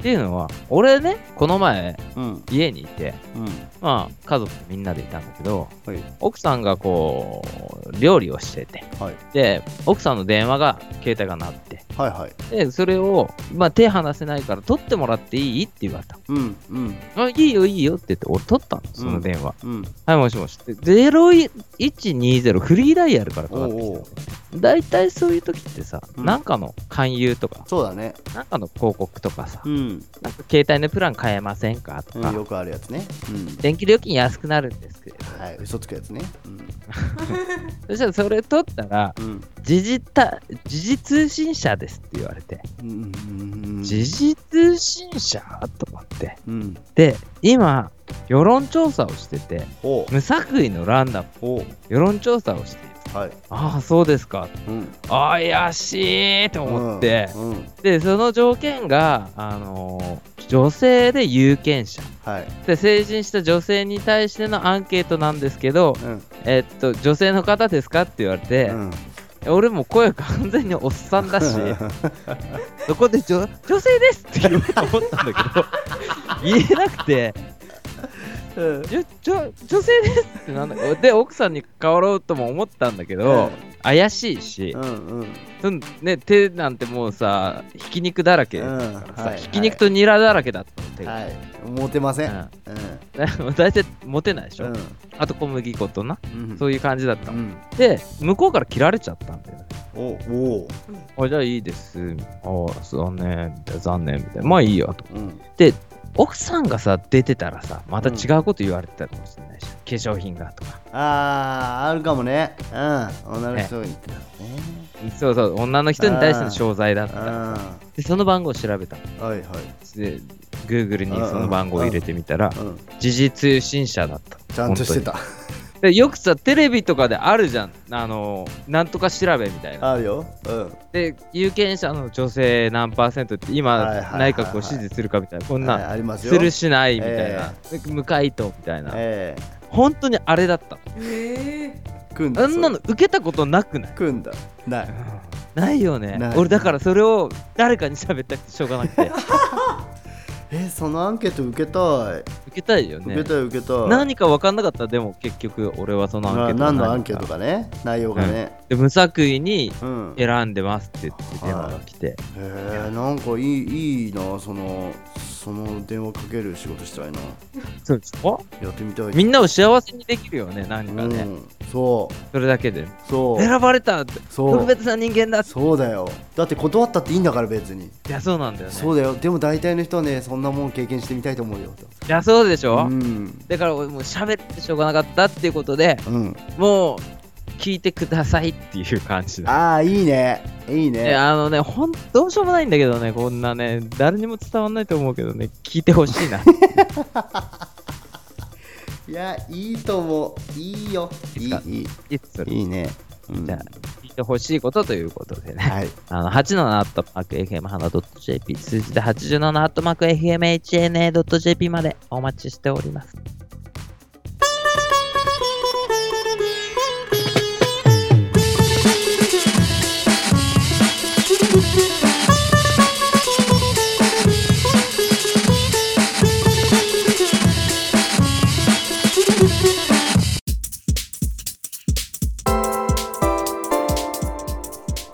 A: っていうのは、俺ね、この前、
B: うん
A: 家にいて、
B: うん。
A: まあ、家族みんなでいたんだけど、
B: はい。
A: 奥さんがこう、料理をしてて、
B: はい。
A: で、奥さんの電話が、携帯が鳴って、
B: はいはい。
A: で、それを、まあ、手離せないから、取ってもらっていい？って言われた。
B: うんうん。
A: あ、いいよ、いいよって言って、俺取ったの、その電話。
B: うん。
A: はい、もしもし。で0120フリーダイヤルからかかってきた大体そういう時ってさ、
B: うん。
A: なんかの勧誘とか、
B: そうだね。
A: なんかの広告とかさ、
B: うん、
A: 携帯のプラン変えませんかとか、
B: うん、よくあるやつね。うん。
A: 電気料金安くなるんですけれど、
B: はい嘘つくやつね。
A: そしたらそれ取ったら、
B: うん。うん
A: 時事た時事通信社ですって言われて、
B: うんうん
A: 時事通信社？と思って。
B: うん。
A: で、今、世論調査をしてて、無作為のランダム、
B: おう。
A: 世論調査をして。
B: はい。
A: ああ、そうですか。
B: うん。
A: 怪しいと思って、
B: うん。うん。
A: で、その条件が、あのー女性で有権者。
B: はい。
A: で、成人した女性に対してのアンケートなんですけど、
B: うん。
A: えっと、女性の方ですかって言われて、
B: うん。
A: 俺も声完全におっさんだし、そこで女女性ですって言おうと思ったんだけど、言えなくて、
B: うん。
A: じょじょ女性ですってなんだで、奥さんに変わろうとも思ったんだけど、怪しいし、
B: うんうん。
A: そんね、手なんてもうさ、ひき肉だらけ。だからさ、
B: うんはい
A: ひき肉とニラだらけだったの手が。
B: はい。モテません。
A: うん。
B: う
A: 大体モテないでしょ、
B: ん。
A: あと小麦粉とな、
B: うん。
A: そういう感じだったの。
B: うん。
A: で、向こうから切られちゃったんだよね。
B: おお
A: あじゃあいいです。あ残念、みたいな、残念、みたいな。まあいいよ、と。
B: うん
A: 奥さんがさ、出てたらさ、また違うこと言われてたかもしれないし、化粧品がとか。
B: あーあるかもね。うん。女の人に言ってたね。
A: そうそう、女の人に対しての商材だった。で、その番号を調べた
B: はいはい。
A: で、Google にその番号を入れてみたら、
B: うん
A: 時事通信社だった。
B: ちゃんとしてた
A: でよくさ、テレビとかであるじゃん。あの、なんとか調べみたいな。
B: あるようん
A: で、有権者の女性何パーセントって今、内閣を支持するかみたいな。こんな、
B: はいあります
A: るしないみたいな。
B: え
A: で無回答みたいな。
B: え
A: 本当にあれだった。
C: え
B: え組んだ
A: あんなの受けたことなくない？
B: 組んだない
A: ないよね。俺だからそれを誰かに喋ったくてしょうがなくて。
B: えそのアンケート受けたい
A: 受けたいよね。
B: 受け。たい受けたい。
A: 何か分かんなかったらでも結局俺はそのアンケート
B: 何のアンケー
A: か
B: トかね。内容がね。
A: で無作為に
B: うん。
A: 選んでますって言って電話が来て、
B: へえなんかいいいいな。そのその電話かける仕事したいな。
A: そうですか
B: やってみたい
A: みんなを幸せにできるよね何かね、
B: うん、そう。
A: それだけで。
B: そう。
A: 選ばれたって
B: そう。
A: 特別な人間だって。
B: そうだよ。だって断ったっていいんだから別に。
A: いやそうなんだよね。
B: そうだよ。でも大体の人はねそんなもん経験してみたいと思うよ。
A: いやそうでしょ、
B: うん。
A: だから俺もう喋ってしょうがなかったっていうことで
B: うん。
A: もう聞いてくださいっていう感じだ。
B: ああいいね。いい
A: で
B: ね
A: あのね、ほんどうしようもないんだけどね、こんなね、誰にも伝わんないと思うけどね、聞いてほしいな。
B: いやいいと思う。いいよ。いい
A: いい。
B: いい
A: いつそれ
B: いいね、うん。
A: じゃあ、聞いてほしいことということでね、
B: はい
A: あの、87アットマーク FM 花 .jp、数字で87アットマーク FMHNA.jp までお待ちしております。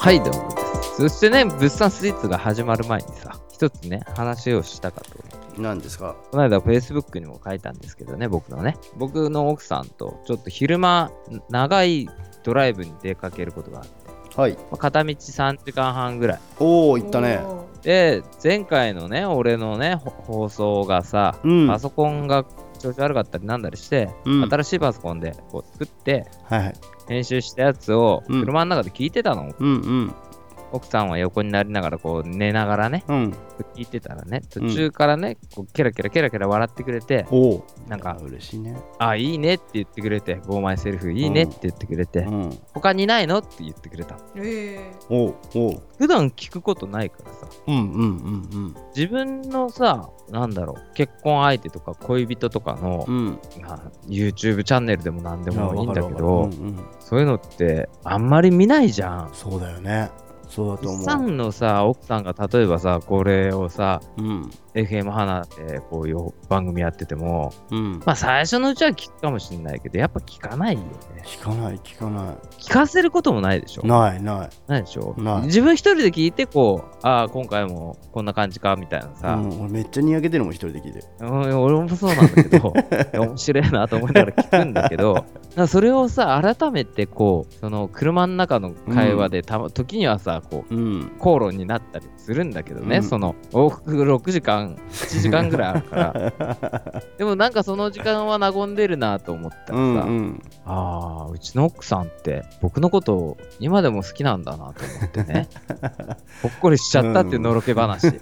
A: はい、どうもです。そしてね、物産スイーツが始まる前にさ、一つね、話をしたかと。
B: 何ですか？
A: この間、Facebook にも書いたんですけどね、僕のね。僕の奥さんと、ちょっと昼間、長いドライブに出かけることがあって、
B: はい
A: まあ片道3時間半ぐらい。
B: おお行ったね
A: で、前回のね、俺のね、ほ放送がさ、
B: うん
A: パソコンが調子悪かったりなんだりして、
B: うん。
A: 新しいパソコンでこう作って、
B: はいはい。
A: 編集したやつを
B: うん。
A: 車の中で聞いてたの。
B: うんうん
A: 奥さんは横になりながらこう寝ながらね、
B: うん。
A: 聞いてたらね、途中からね、こうケラケラケラケラ笑ってくれて、
B: おお
A: なんか、
B: 嬉しいね。
A: あ、いいねって言ってくれて、ゴーマイセルフいいねって言ってくれて、
B: うん。
A: 他にないのって言ってくれた。
C: え。
B: おうおう。
A: 普段聞くことないからさ、
B: うんうんうん
A: 自分のさ、なんだろう、結婚相手とか恋人とかの、
B: うん。
A: YouTube チャンネルでも何でもいいんだけど
B: うんうん。
A: そういうのってあんまり見ないじゃん。
B: そうだよねそうだと思う。
A: さんのさ、奥さんが例えばさ、これをさ、
B: うん
A: FM 花でこういう番組やってても、
B: うん。
A: まあ最初のうちは聞くかもしれないけど、やっぱ聞かないよね。
B: 聞かない聞かな
A: 聞かせることもないでしょ。
B: いないない。
A: ないでしょ。
B: ない。
A: 自分一人で聞いて、こう、ああ、今回もこんな感じかみたいなさ、
B: うん、俺めっちゃにやけてるもん一人で聞いて
A: うん俺もそうなんだけど、面白いなと思いながら聞くんだけど、それをさ、改めてこう、その車の中の会話でたま、時にはさ、こう、
B: うん。
A: 口論になったりするんだけどね、
B: うん。
A: その往復6時間、7時間ぐらいあるから、でもなんかその時間は和んでるなと思ったらさ、
B: うんうん。
A: ああ、うちの奥さんって僕のことを今でも好きなんだなと思ってね、ほっこりしちゃったっていうのろけ話。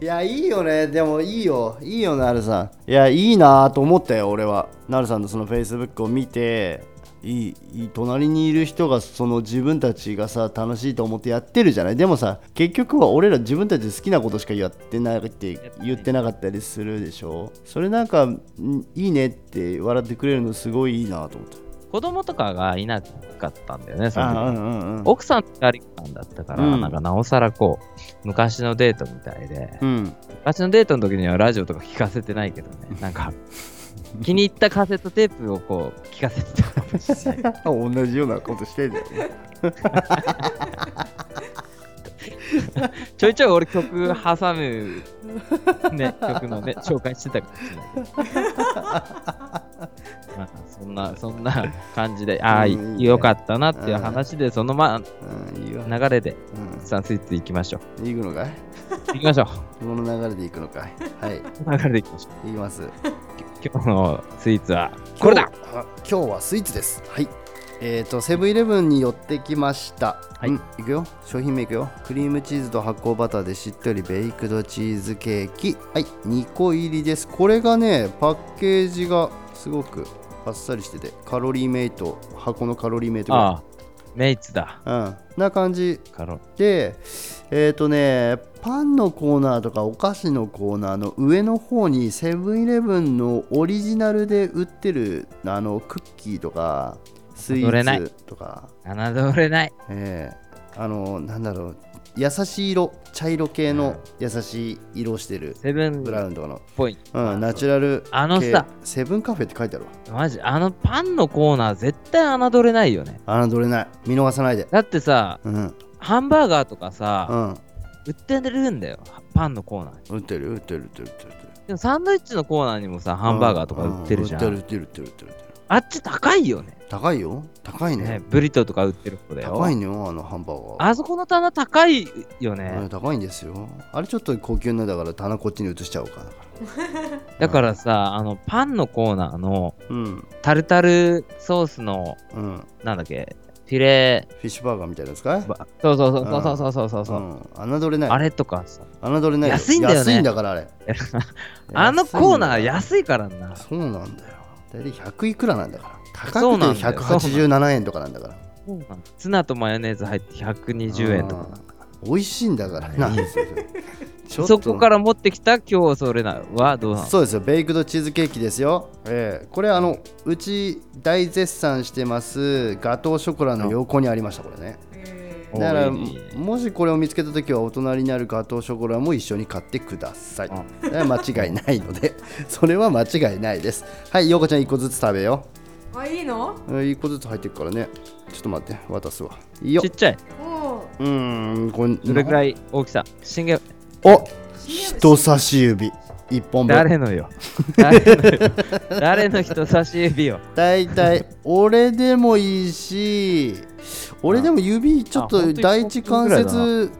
B: いやいいよね。でもいいよ。いいよなるさん。いやいいなと思ったよ俺は。なるさんのそのフェイスブックを見ていいいい隣にいる人がその自分たちがさ楽しいと思ってやってるじゃない？でもさ結局は俺ら自分たちで好きなことしかやってなくて言ってなかったりするでしょ？それなんかんいいねって笑ってくれるのすごいいいなと思った。
A: 子供とかがいなかったんだよね、その
B: うんうんうん。
A: 奥さん2人間だったから、
B: うん。
A: なんかなおさらこう、昔のデートみたいで、
B: うん。
A: 昔のデートの時にはラジオとか聞かせてないけどね、なんか、気に入ったカセットテープをこう、聞かせてた。
B: 同じようなことしてんだよね
A: ちょいちょい俺曲挟む、ね、曲のね、紹介してたかもしれない。そんな、そんな感じで、ああ、
B: うんね。
A: よかったなっていう話で、そのま
B: うん
A: 流れで、
B: う
A: サンスイーツ行きましょう。
B: ん行くのかい？
A: 行きましょう。
B: この流れで行くのかい？はい。
A: 流れで行きましょう。
B: 行きます
A: 今日のスイーツはこれだ。
B: 今日はスイーツです。はい。えっ、ー、とセブンイレブンに寄ってきました。
A: はい。
B: うん、いくよ。商品名いくよ。クリームチーズと発酵バターでしっとりベイクドチーズケーキ。はい。2個入りです。これがねパッケージがすごくあっさりしててカロリーメイト。箱のカロリーメイトが
A: ああ、メイツだ。
B: うん。な感じ。
A: カロ
B: でえっ、ー、とねパンのコーナーとかお菓子のコーナーの上の方にセブンイレブンのオリジナルで売ってるあのクッキーとかスイ
A: 侮れない
B: ーツとか。
A: 侮れない。
B: えーあのなんだろう。優しい色。茶色系の優しい色をしてる
A: セブン
B: ブラウンとかの、
A: っぽい。
B: うん、ナチュラル
A: あのさ。
B: 系セブンカフェって書いてある
A: マジ、あのパンのコーナー絶対侮れないよね。
B: わ侮れない。見逃さないで。
A: だってさ、
B: うん。うん
A: ハンバーガーとかさ、売ってるんだよ。パンのコーナーに。
B: 売ってる売ってる売ってる売ってる
A: でもサンドイッチのコーナーにもさ、ハンバーガーとか売ってるじゃん。
B: う売ってる売ってる売ってる売ってる
A: あっち高いよね。
B: 高いよ高いね
A: ねブリトーとか売ってる方だよ。
B: 高いのよあのハンバーガー
A: あそこの棚高いよ
B: うん
A: ね。
B: 高いんですよあれちょっと高級なだから棚こっちに移しちゃおうかだから
A: だからさ、あのパンのコーナーの
B: うん
A: タルタルソースの、
B: うんフ
A: なんだっけ、フィレ
B: ィッシュバーガーみたいなやつか
A: そうそうそうそうそうそうそうそう。
B: うん。侮れない。
A: あれとかさ、
B: 侮れないよ。
A: 安いんだよね。
B: 安いんだからあれ。
A: あのコーナー
B: 安い
A: からな。
B: そうなんだよ。大体100いくらなんだから。
A: そう
B: 高くて
A: なんだよ
B: 187円とかなんだから。
A: ツナとマヨネーズ入って120円とか。
B: うん美味しいんだからな ちょっと
A: そこから持ってきた今日それなはどうなの？
B: そうですよ。ベイクドチーズケーキですよ、ええ。これあのうち大絶賛してますガトーショコラの横にありましたこれね。
A: お
B: だからもしこれを見つけた時はお隣にあるガトーショコラも一緒に買ってください。間違いないので それは間違いないです。はいようこちゃん1個ずつ食べよ
C: あいいの？
B: う1個ずつ入ってるからね。ちょっと待って渡すわ。いいよ。
A: ちっちゃい。
C: も
B: うーんこれ
A: どれくらい大きさ。信玄
B: お人差し指。1本分。
A: 誰のよ。誰の人差し指よ。
B: 大体俺でもいいし俺でも指ちょっと第一関節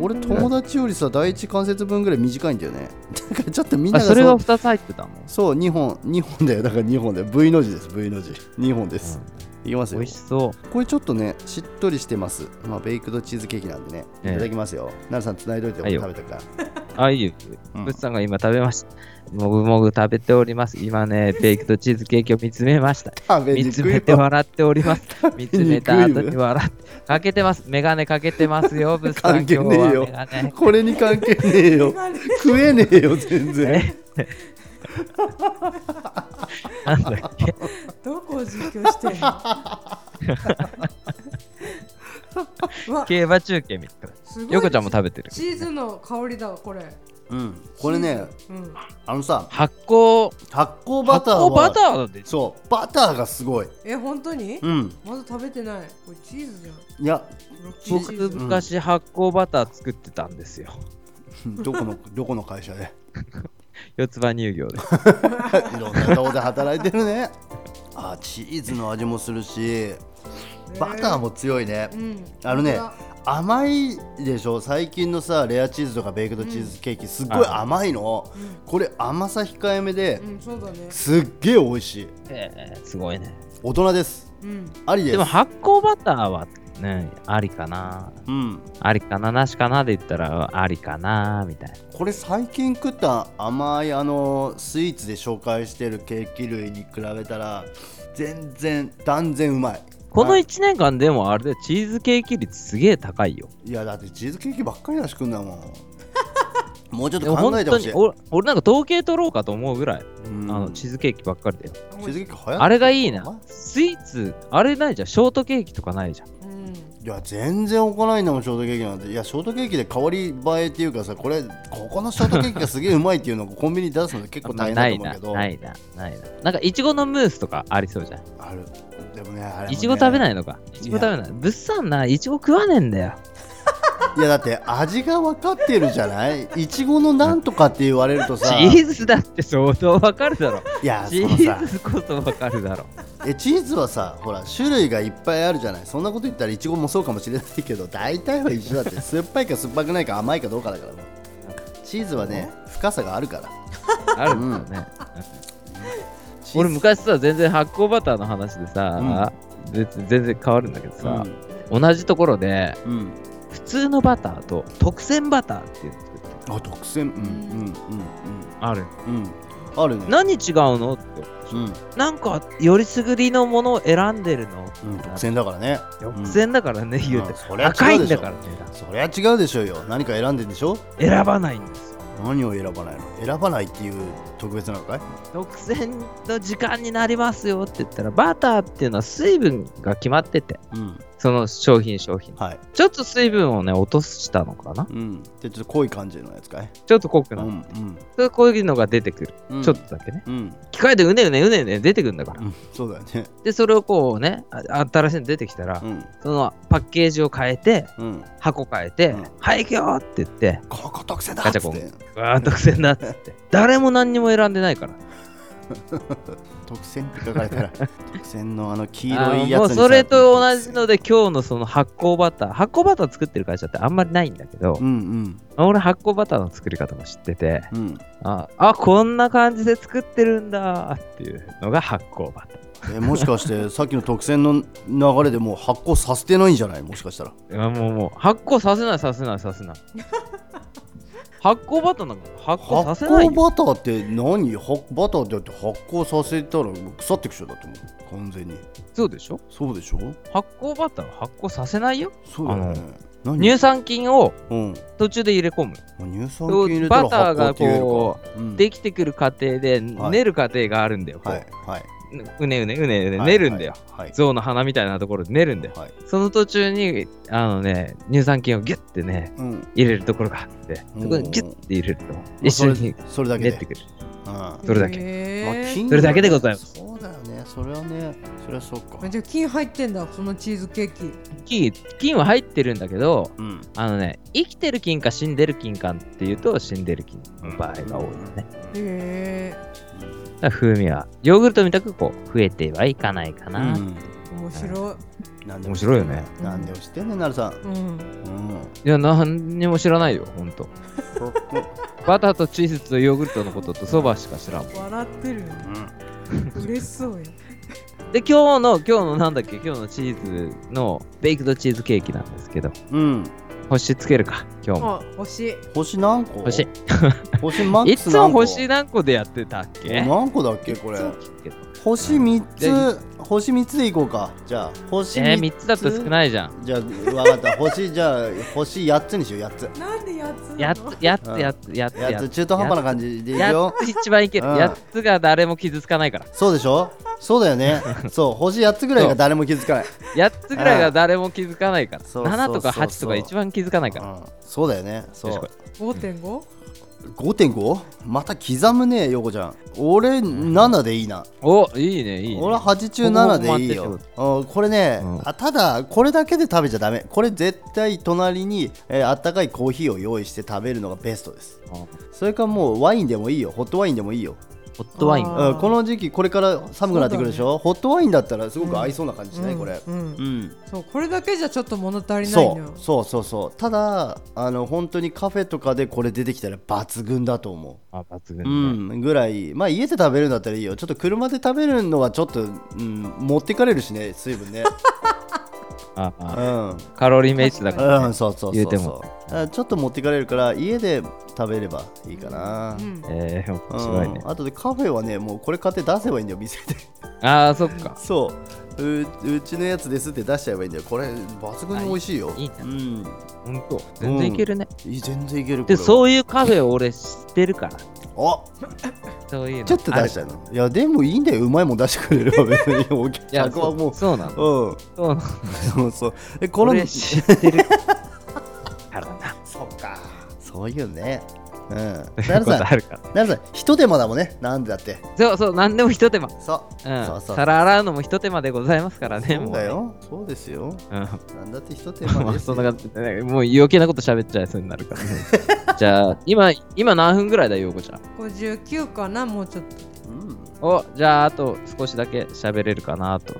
B: 俺友達よりさ第一関節分ぐらい短いんだよね。だからちょっとみんなが
A: あそれが2つ入ってたの？
B: そう2本2本だよ。だから2本だよ。V の字です。V の字。2本です、いきますよ
A: 美味しそう。
B: これちょっとねしっとりしてますまあベイクドチーズケーキなんでねい
A: ええ
B: ただきますよなるさんつないどいて食べたから
A: あ、いいよ。
B: うん
A: ブッさんが今食べました。もぐもぐ食べております。今ね、ベイクドチーズケーキを見つめました。見つめて
B: わ
A: 笑っております。見つめた後に笑って。かけてます。メガネかけてますよ、ブッさん。
B: 関係ねえよこれに関係ねえよ 食えねえよ全然
A: え？なんだっけ？
C: どこを実況してんの？
A: 競馬中継みたい
C: すごい
A: な。ヨコちゃんも食べてる。
C: チーズの香りだわこれ。
B: うん。これね
C: うん。
B: あのさ
A: 発酵、
B: 発酵バター
A: 発酵バ
B: は
A: ターで
B: そうバターがすごい。
C: え本当に？
B: うん。
C: まだ食べてない。これチーズじゃん。
B: いや
C: ブロッキーチー
A: 僕
C: ズ。
A: 昔発酵バター作ってたんですよ。
B: どこのどこの会社で？
A: 四つ葉乳業で。
B: いろんなとこで働いてるね。あチーズの味もするしバターも強いね。
C: うん。
B: あのね
C: 本
B: 甘いでしょ？最近のさレアチーズとかベイクドチーズケーキすっごい甘いの、これ甘さ控えめで
C: うんそうだね。
B: すっげえ美味しい。
A: えーすごいね。
B: 大人です。
C: うん。
B: ありです。
A: でも発酵バターはね、ありかな。
B: うん
A: ありかな、なしかなで言ったらありかな、みたいな。
B: これ最近食った甘いあのスイーツで紹介してるケーキ類に比べたら全然断然うまい
A: この
B: はい
A: 1年間でもあれでチーズケーキ率すげえ高いよ。
B: いやだってチーズケーキばっかりだし食うんだもん もうちょっ
A: で
B: と考えてほしい
A: に俺俺なんか統計取ろうかと思うぐらい、
B: うん
A: あのチーズケーキばっかりだよ。
B: チーズケーキ
A: あれがいいな。スイーツ、あれないじゃん。ショートケーキとかないじゃん。
C: うん
B: いや全然置かないんだもんショートケーキなんていやショートケーキで香り映えっていうかさこれここのショートケーキがすげえうまいっていうのを コンビニで出すの結構大変だ
A: ないな、
B: と思うけど
A: ないな、ないな。なんかいちごのムースとかありそうじゃん。
B: あるでもねあれもね
A: いちご食べないのか。いちご食べない。物産な、いちご食わねえんだよ。
B: いやだって味が分かってるじゃない？いちごのなんとかって言われると
A: チ
B: さ
A: ーズだって相当わかるだろ。
B: いや
A: チーズこそわかるだろ。
B: えチーズはさほら種類がいっぱいあるじゃない？そんなこと言ったらいちごもそうかもしれないけど大体は一緒だって。酸っぱいか酸っぱくないか甘いかどうかだから。ねチーズはね深さがあるから。
A: あるんだよね。俺昔さ、全然発酵バターの話でさ、別に全然変わるんだけどさ、同じところで
B: うん、うん
A: 普通のバターと特選バターっていうのを作ってる
B: あ特選。うんうん
A: ある。
B: うん。うんうん。あるね。
A: 何違うのって。
B: うん、
A: なんか、よりすぐりのものを選んでるの。
B: うん、特選だからね。
A: 特選だからね、言うて。
B: うん。そりゃ違うでしょ。
A: 高いんだからね。
B: そりゃ違うでしょうよ。何か選んでんでしょ？
A: 選ばないんですよ。
B: 何を選ばないの？選ばないっていう特別なのかい？
A: 特選の時間になりますよって言ったら、バターっていうのは水分が決まってて、
B: うん
A: その商品商品。
B: はい
A: ちょっと水分をね、落としたのかな
B: うんでちょっと濃い感じのやつかい？
A: ちょっと濃く
B: う
A: なる。
B: ん
A: それこういうのが出てくる。
B: うん
A: ちょっとだけね。
B: うん
A: 機械でうねうねうねうね出てくるんだから。
B: うんそうだよね
A: で、それをこうね、あ新しいの出てきたら、
B: うん
A: そのパッケージを変えて、
B: うん
A: 箱変えて、
B: うん
A: はい、行くよって言って、
B: ここ特選だ
A: ガチャコンわー、特選だっつって。誰も何にも選んでないから。
B: 特選って書かれたら 特選のあの黄色いやつ
A: もうそれと同じので、今日のその発酵バター、発酵バター作ってる会社ってあんまりないんだけど、
B: うん
A: 俺発酵バターの作り方も知ってて、
B: うんうん。
A: あ、あこんな感じで作ってるんだっていうのが発酵バター。
B: えもしかして さっきの特選の流れでもう発酵させてないんじゃない？もしかしたら。
A: いやもうもう発酵させないさせないさせない。発酵バターなんか発酵さ
B: 発
A: せないよ。
B: 酵バターって何？はバターってだって発酵させたら腐ってくでしょだってもう。完全に。
A: そうでしょ？
B: そうでしょ？
A: 発酵バターは発酵させないよ。
B: そうだよね。何？
A: 乳酸菌を
B: うん。
A: 途中で入れ込む。
B: 乳酸菌入れたら発酵って言えるか。うん。
A: できてくる過程で
B: はい。
A: 練る過程があるんだよ。こう。
B: はいはいう
A: ねうねうねうね
B: はい
A: 練るんだよ。
B: はい
A: 象の鼻みたいなところで練るんだよ。
B: はい。
A: その途中に、あのね、乳酸菌をギュッてね、
B: うん。
A: 入れるところがあって、そこにギュッて入れると、一緒に
B: それだけで。
A: 練ってくる。
B: うん。
A: それだけ。それだけでございます。
B: そうだよね。それはねそれはそうか。
C: あじゃあ金入ってんだそのチーズケーキ。
A: 菌菌は入ってるんだけど、
B: うん。
A: あのね、生きてる菌か死んでる菌かっていうと死んでる菌の場合が多いよね。
C: へえ
A: 風味はヨーグルトみたくこう増えてはいかないかな。
B: うん。
C: 面白い。
B: 何でも
A: 面白いよね。
B: 何でも知ってんねなるさん。
C: うん。
B: うん
A: いや、何にも知らないよ、ほんと。バターとチーズとヨーグルトのこととそばしか知らん。
C: 笑ってる
B: うん。
C: 嬉しそうよ。
A: で、今日の、今日のなんだっけ、今日のチーズのベイクドチーズケーキなんですけど、
B: うん
A: 星つけるか、今日も。
C: あ星。
B: 星何個？
A: 星。
B: 星マッ
A: いつも
B: クス何個？
A: 星何個でやってたっけ？
B: 何個だっけこれ？
A: いつも聞くけど
B: 星3
A: じゃ
B: つ星3つでいこうか。じゃあ星
A: えー、
B: 3
A: 3つ。だと少ないじゃん。
B: じゃあ分かった。星じゃあ星8つにしよう8つ。
C: なんでやつ
A: やっつ、やっつ、やっつ、やっつ、
B: 8つ中途半端な感じでいく
A: や
B: よ。
A: っつ一番いける。
B: うん。
A: やっつが誰も傷つかないから。
B: そうでしょ？そうだよね。そう。星8つぐらいが誰も気づかない。
A: やっつぐらいが誰も気づかないから。
B: そうそう
A: 7とか
B: そう。
A: 8とか一番気づかないから。
B: うん。そうだよね。そう。
A: よしこ
C: 5.5
B: 5.5? また刻むねヨコちゃん。俺7でいいな、
A: おいいね、いいね。
B: 俺は8中7でいいよ。うんこれね、
A: うん。
B: あただこれだけで食べちゃダメ。これ絶対隣に、えーあったかいコーヒーを用意して食べるのがベストです。それかもうワインでもいいよ。ホットワインでもいいよ、
A: ホットワイン。
B: うん、この時期これから寒くなってくるでしょ、ホットワインだったらすごく合いそうな感じしない、これ。
C: うん。うん。
B: うん
C: そうこれだけじゃちょっと物足りない
B: そ
C: のよ。
B: うそうそうそう。ただあの本当にカフェとかでこれ出てきたら抜群だと思
A: あ、抜群
B: う、
A: ね。
B: うん、ぐらい。まあ家で食べるんだったらいいよ。ちょっと車で食べるのはちょっと、うん、持ってかれるしね水分ね
A: あ
B: う
A: あ
B: ん。
A: カロリーメイツだからね。
B: うん、そうそうそうそう。
A: 言うても。
B: あちょっと持ってかれるから家で食べればいいかな、
C: うん。
A: えー、面
B: うん
A: 白いね。
B: あとでカフェはねもうこれ買って出せばいいんだよ店で。
A: ああ、そっか。
B: そうううちのやつですって出しちゃえばいいんだよ。これ抜群に美味しいよ。
A: いいね。
B: うん。
A: ほん。と。全然いけるね。
B: いい全然いける
A: で、
B: う
A: そういうカフェ俺知ってるから。
B: あ
A: そういうの。
B: ちょっと出したの。いやでもいいんだよ。うまいもん出してくれれば別に。お客はもう。
A: そうなの。
B: うん。
A: そうなの。
B: そう。そうえこの
A: 俺知ってるからな。
B: そっか。そういうねうんなるさん
A: ことあるから。
B: なるさん一手間だもんねなんでだって
A: そうそう、なんでも一手間。
B: そう
A: うん、
B: そうそう
A: 皿洗うのも一手間でございますからね、
B: そう
A: もう
B: だよそうですよ
A: ね。うん。
B: なんだって一手間
A: ま あ
B: ですよ
A: そんな感じもう余計なこと喋っちゃいそうになるからね。じゃあ、今、今何分ぐらいだよ、ようこちゃん
C: ？59かなもうちょっと
B: うん
A: お、じゃあ、あと少しだけ喋れるかなと。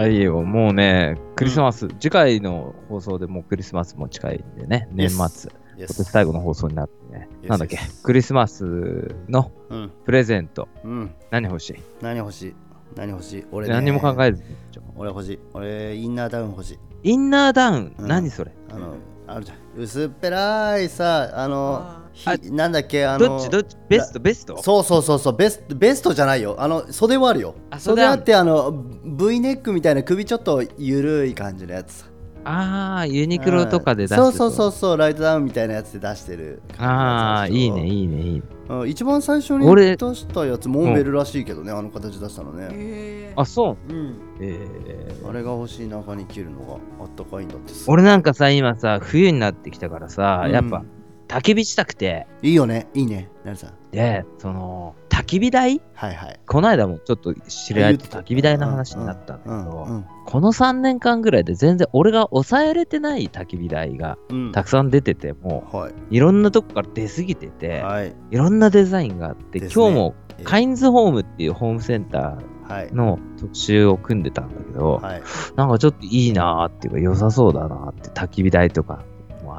A: はいよ、もうね、クリスマス、次回の放送でもうクリスマスも近いんでね、年末、今年最後の放送になってね、なんだっけクリスマスの
B: うん。
A: プレゼント、
B: うん。
A: 何欲しい？
B: 何欲しい？何欲しい？俺ね。
A: 何にも考えず
B: 俺欲しい。俺インナーダウン欲しい。
A: インナーダウン、
B: うん。
A: 何それ？
B: あのあるじゃん。薄っぺらいさあの
C: あ
B: なんだっけあの
A: どっちどっちベストベスト？
B: そうそうそうそうベストベストじゃないよ。あの袖はあるよ。
A: あ袖ある。
B: 袖あってあの V ネックみたいな首ちょっとゆるい感じのやつ。
A: ああ、ユニクロとかで出して
B: そうそうそうそうライトダウンみたいなやつで出してる。
A: ああ、いいね、
B: い
A: いいね、いいね。
B: うん一番最初に
A: 俺
B: 出したやつモンベルらしいけどね、あの形出したのね、
C: へ
A: あ、そう？
B: うん、
A: えー、
B: あれが欲しい中に着るのがあったかいんだって。さ
A: 俺なんかさ、今さ、冬になってきたからさ、
B: うん。
A: やっぱ、焚き火したくて、
B: いいよね。いいね。なるさん。
A: で、その、焚き火台？
B: はいはい。
A: この間もちょっと知り合いと焚き火台の話になったんだけ
B: うん
A: ど、この3年間ぐらいで全然俺が抑えれてない焚き火台が
B: うん。
A: たくさん出てて、も
B: はい、
A: ういろんなとこから出過ぎてて、
B: はい。
A: いろんなデザインがあって、
B: ね。
A: 今日も
B: えー
A: カインズホームっていうホームセンタ
B: はい。
A: ーの特集を組んでたんだけど、
B: はい。
A: なんかちょっといいなーっていうか良さそうだなーって焚き火台とか。も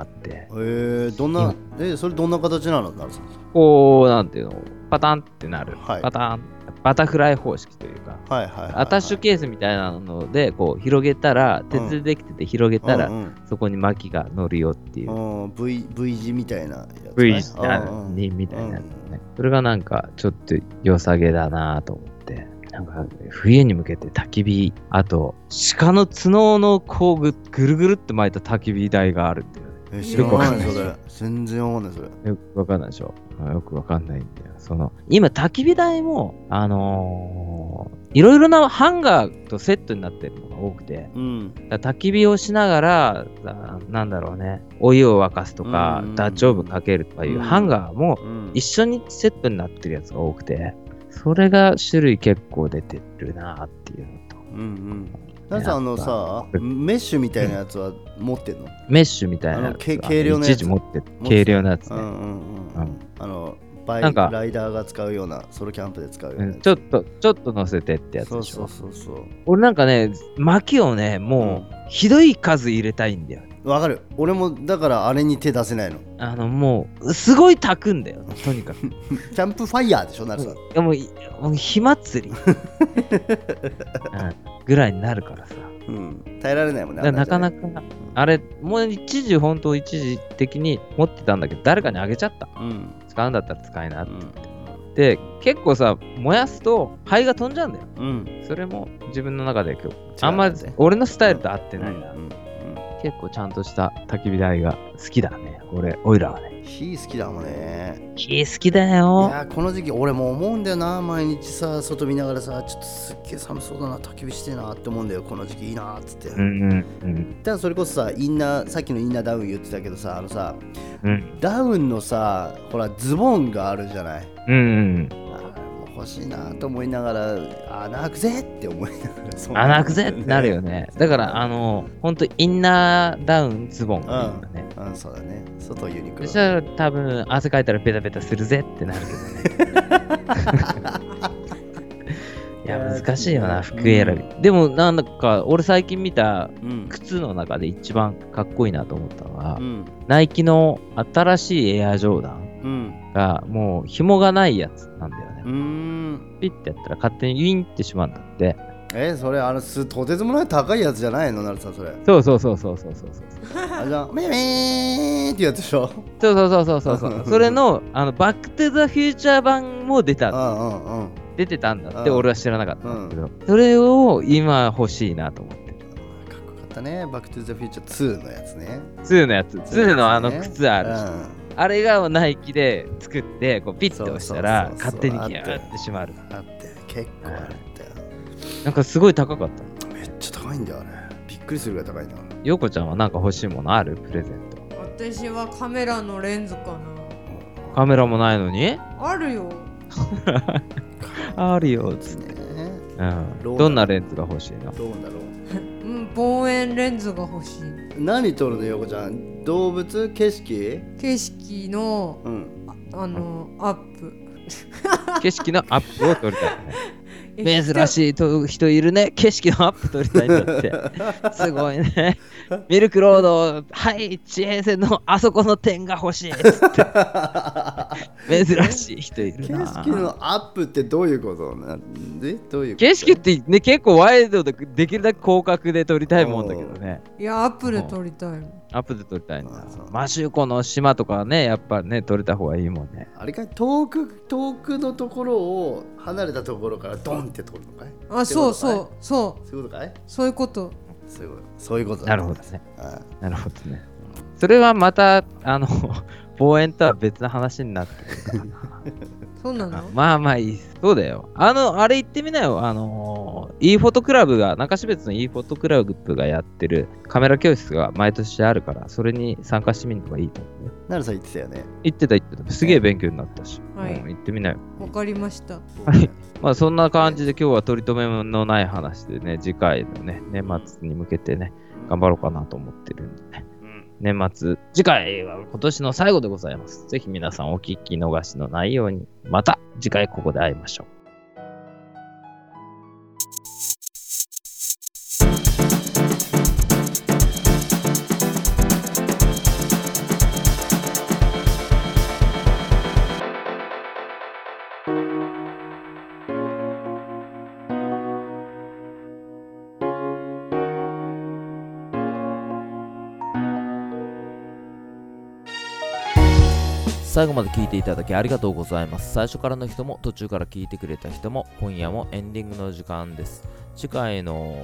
A: あって、
B: えー、どんなえそれどんな形なの？なるさん。
A: こう、なんていうの、パタンってなる、
B: はい。
A: パタン、バタフライ方式というか、
B: はいはいはい、はい、
A: アタッシュケースみたいなので、こう広げたら、鉄でできてて広げたら、
B: うんうん。
A: そこに薪が乗るよっていう、
B: うん V, v 字みたいなやつ、ね、
A: V 字みたいなやつ
B: うん
A: ね。それがなんかちょっと良さげだなと思って。なんか冬に向けて焚き火、あと鹿の角のこうぐぐるぐるって巻いた焚き火台があるんだよね。
B: え知らない
A: よくわかんない
B: それ全然わかんないそれ。
A: よくわかんないでしょ。うんよくわかんないんだよ。その、今、焚き火台も、あのーいろいろなハンガーとセットになってるのが多くて、
B: うん。
A: 焚き火をしながら、あなんだろうね、お湯を沸かすとか
B: うん、
A: ダッチオーブンかけるとかいううん。ハンガーも
B: うん。
A: 一緒にセットになってるやつが多くて、それが種類結構出てるなっていうのと、
B: うんうんなるさんあのさ メッシュみたいなやつは持ってんの？
A: メッシュみたいなやつ
B: 軽量のやつ。
A: 持って
B: て
A: 軽量のやつね。
B: うんうんうんうん。あのぱい
A: なんか
B: ライダーが使うようなソロキャンプで使うような
A: ちょっと、ちょっと乗せてってやつでしょ。
B: そうそう。そうそう。
A: 俺なんかね、薪をね、もう、ひどい数入れたいんだよ。
B: わかる。俺もだからあれに手出せないの。
A: あの、もう、すごい炊くんだよ、とにかく。
B: キャンプファイヤーでしょなるさん。
A: いやもうい、もう火祭り、うんぐらいになるからさ。
B: うん耐えられないもんね
A: だからなかな
B: か
A: か、あれ、もう一時、本当一時的に持ってたんだけど、誰かにあげちゃった。
B: うん
A: 使うんだったら使いなって。
B: うん
A: で、結構さ、燃やすと灰が飛んじゃうんだよ。
B: うん
A: それも自分の中で今日、あんまり
B: ね
A: 俺のスタイルと合ってないな。
B: うんうん
A: 結構ちゃんとした焚き火台が好きだね。俺、オイラはね。
B: 火好きだもんね
A: 火好きだ
B: い
A: よ。
B: やーこの時期俺も思うんだよな毎日さ外見ながらさちょっとすっげえ寒そうだな焚き火してえなって思うんだよこの時期いいなっつって、
A: うんうんうん。
B: だからそれこそさインナーさっきのインナーダウン言ってたけどさあのさ
A: うん
B: ダウンのさほらズボンがあるじゃない
A: うんうん。
B: 欲しいなと思いながら穴開くぜって思いながらそう
A: 穴開くぜってなるよね。だから、あの、ほんとインナーダウンズボンがいいん。
B: うんそうだね外ユニクロ
A: そしたら多分汗かいたらベタベタするぜってなるけどね。いや、難しいよな、服選び。でも、なんだか、俺最近見た
B: うん
A: 靴の中で一番かっこいいなと思ったのは、
B: うん
A: ナイキの新しいエアジョーダン
B: うん
A: がもう紐がないやつなんだよね
B: う。ーん
A: ピッてやったら勝手にウィンってしまうんだって。
B: えそれあのすとてつもない高いやつじゃないのなるさんそれ
A: そうそうそうそうそうそうそう。
B: あじゃあメメーってやつでしょ
A: そうそうそうそうそうそう。それの、あの、バックトゥザフューチャー版も出
B: う
A: た。
B: んうんうん
A: 出てたんだって、
B: うん
A: 俺は知らなかったんだけど、それを今欲しいなと思って。
B: かっこよかったねバックトゥザフューチャー2のやつね
A: 2のやつ、2のあの靴あるし。
B: うん
A: あれがナイキで作って、こうピッて押したら勝手にギューって閉まる。
B: あって結構あるって。
A: なんかすごい高かった。
B: めっちゃ高いんだよあれ。びっくりするぐらい高いんだ
A: ヨコちゃんはなんか欲しいものある？プレゼント。
C: 私はカメラのレンズか
A: カメラもないのに？
C: なあるよ。
A: あるよ、つって。
B: ね。
A: うん。どんなレンズが欲しいの？
B: どうだろ
C: うん望遠レンズが欲しい。う
B: 何撮るの横ちゃん？動物？景色？
C: 景色の
B: うん。
C: あのアップ。
A: 景色のアップを撮りたい、ね。珍
C: い
A: しいと人いるね。景色のアップ撮りたいんだって。すごいね。ミルクロード、はい、地平線のあそこの点が欲しいっつって。珍しい人いる
B: 景
A: な。
B: 色のアップってどういうことなんで？どういう
A: 景色ってね、結構ワイドでできるだけ広角で撮りたいもんだけどね。
C: いやアップで撮りたいの
A: アップで撮りたいんだ
B: あそう。
A: マシューコの島とかね、やっぱね、撮れた方がいいもんね。
B: あれかい？遠く遠くのところを離れたところからドンって撮るのかい？
C: あそうそうそう
B: そういうことかい？
C: そういうこと
B: そういうことそういうことだ
A: なるほどね。
B: あ
A: なるほどね。それはまた、あの、望遠とは別の話になってくるからな。
C: そうなの？
A: まあまあいい。そうだよ。あの、あれ言ってみなよ。あのー、いいフォトクラブが、中標津のいいフォトクラブがやってるカメラ教室が毎年あるから、それに参加してみるのがいいと思うよ。
B: なるさん言ってたよね
A: 言ってた言ってた。すげえ勉強になったし。
C: はい
A: うん、行ってみなよ。
C: わかりました
A: はい。まあそんな感じで今日は取り留めのない話でね、次回のね、年末に向けてね、頑張ろうかなと思ってるんでね。年末、次回は今年の最後でございます。ぜひ皆さんお聞き逃しのないように、また次回ここで会いましょう。聞いていただきありがとうございます。最初からの人も途中から聞いてくれた人も今夜もエンディングの時間です。次回の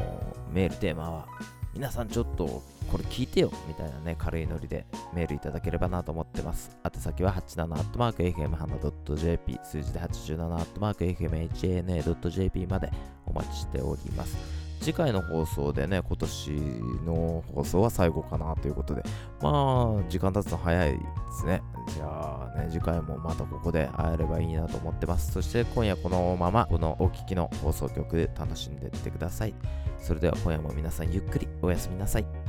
A: メールテーマは皆さんちょっとこれ聞いてよみたいなね軽いノリでメールいただければなと思ってます。宛先は 87-fmhana.jp 数字で 87-fmhana.jp までお待ちしております。次回の放送でね、今年の放送は最後かなということで、まあ、時間経つの早いですね。じゃあね、次回もまたここで会えればいいなと思ってます。そして今夜このまま、このお聴きの放送局で楽しんでいってください。それでは今夜も皆さんゆっくりおやすみなさい。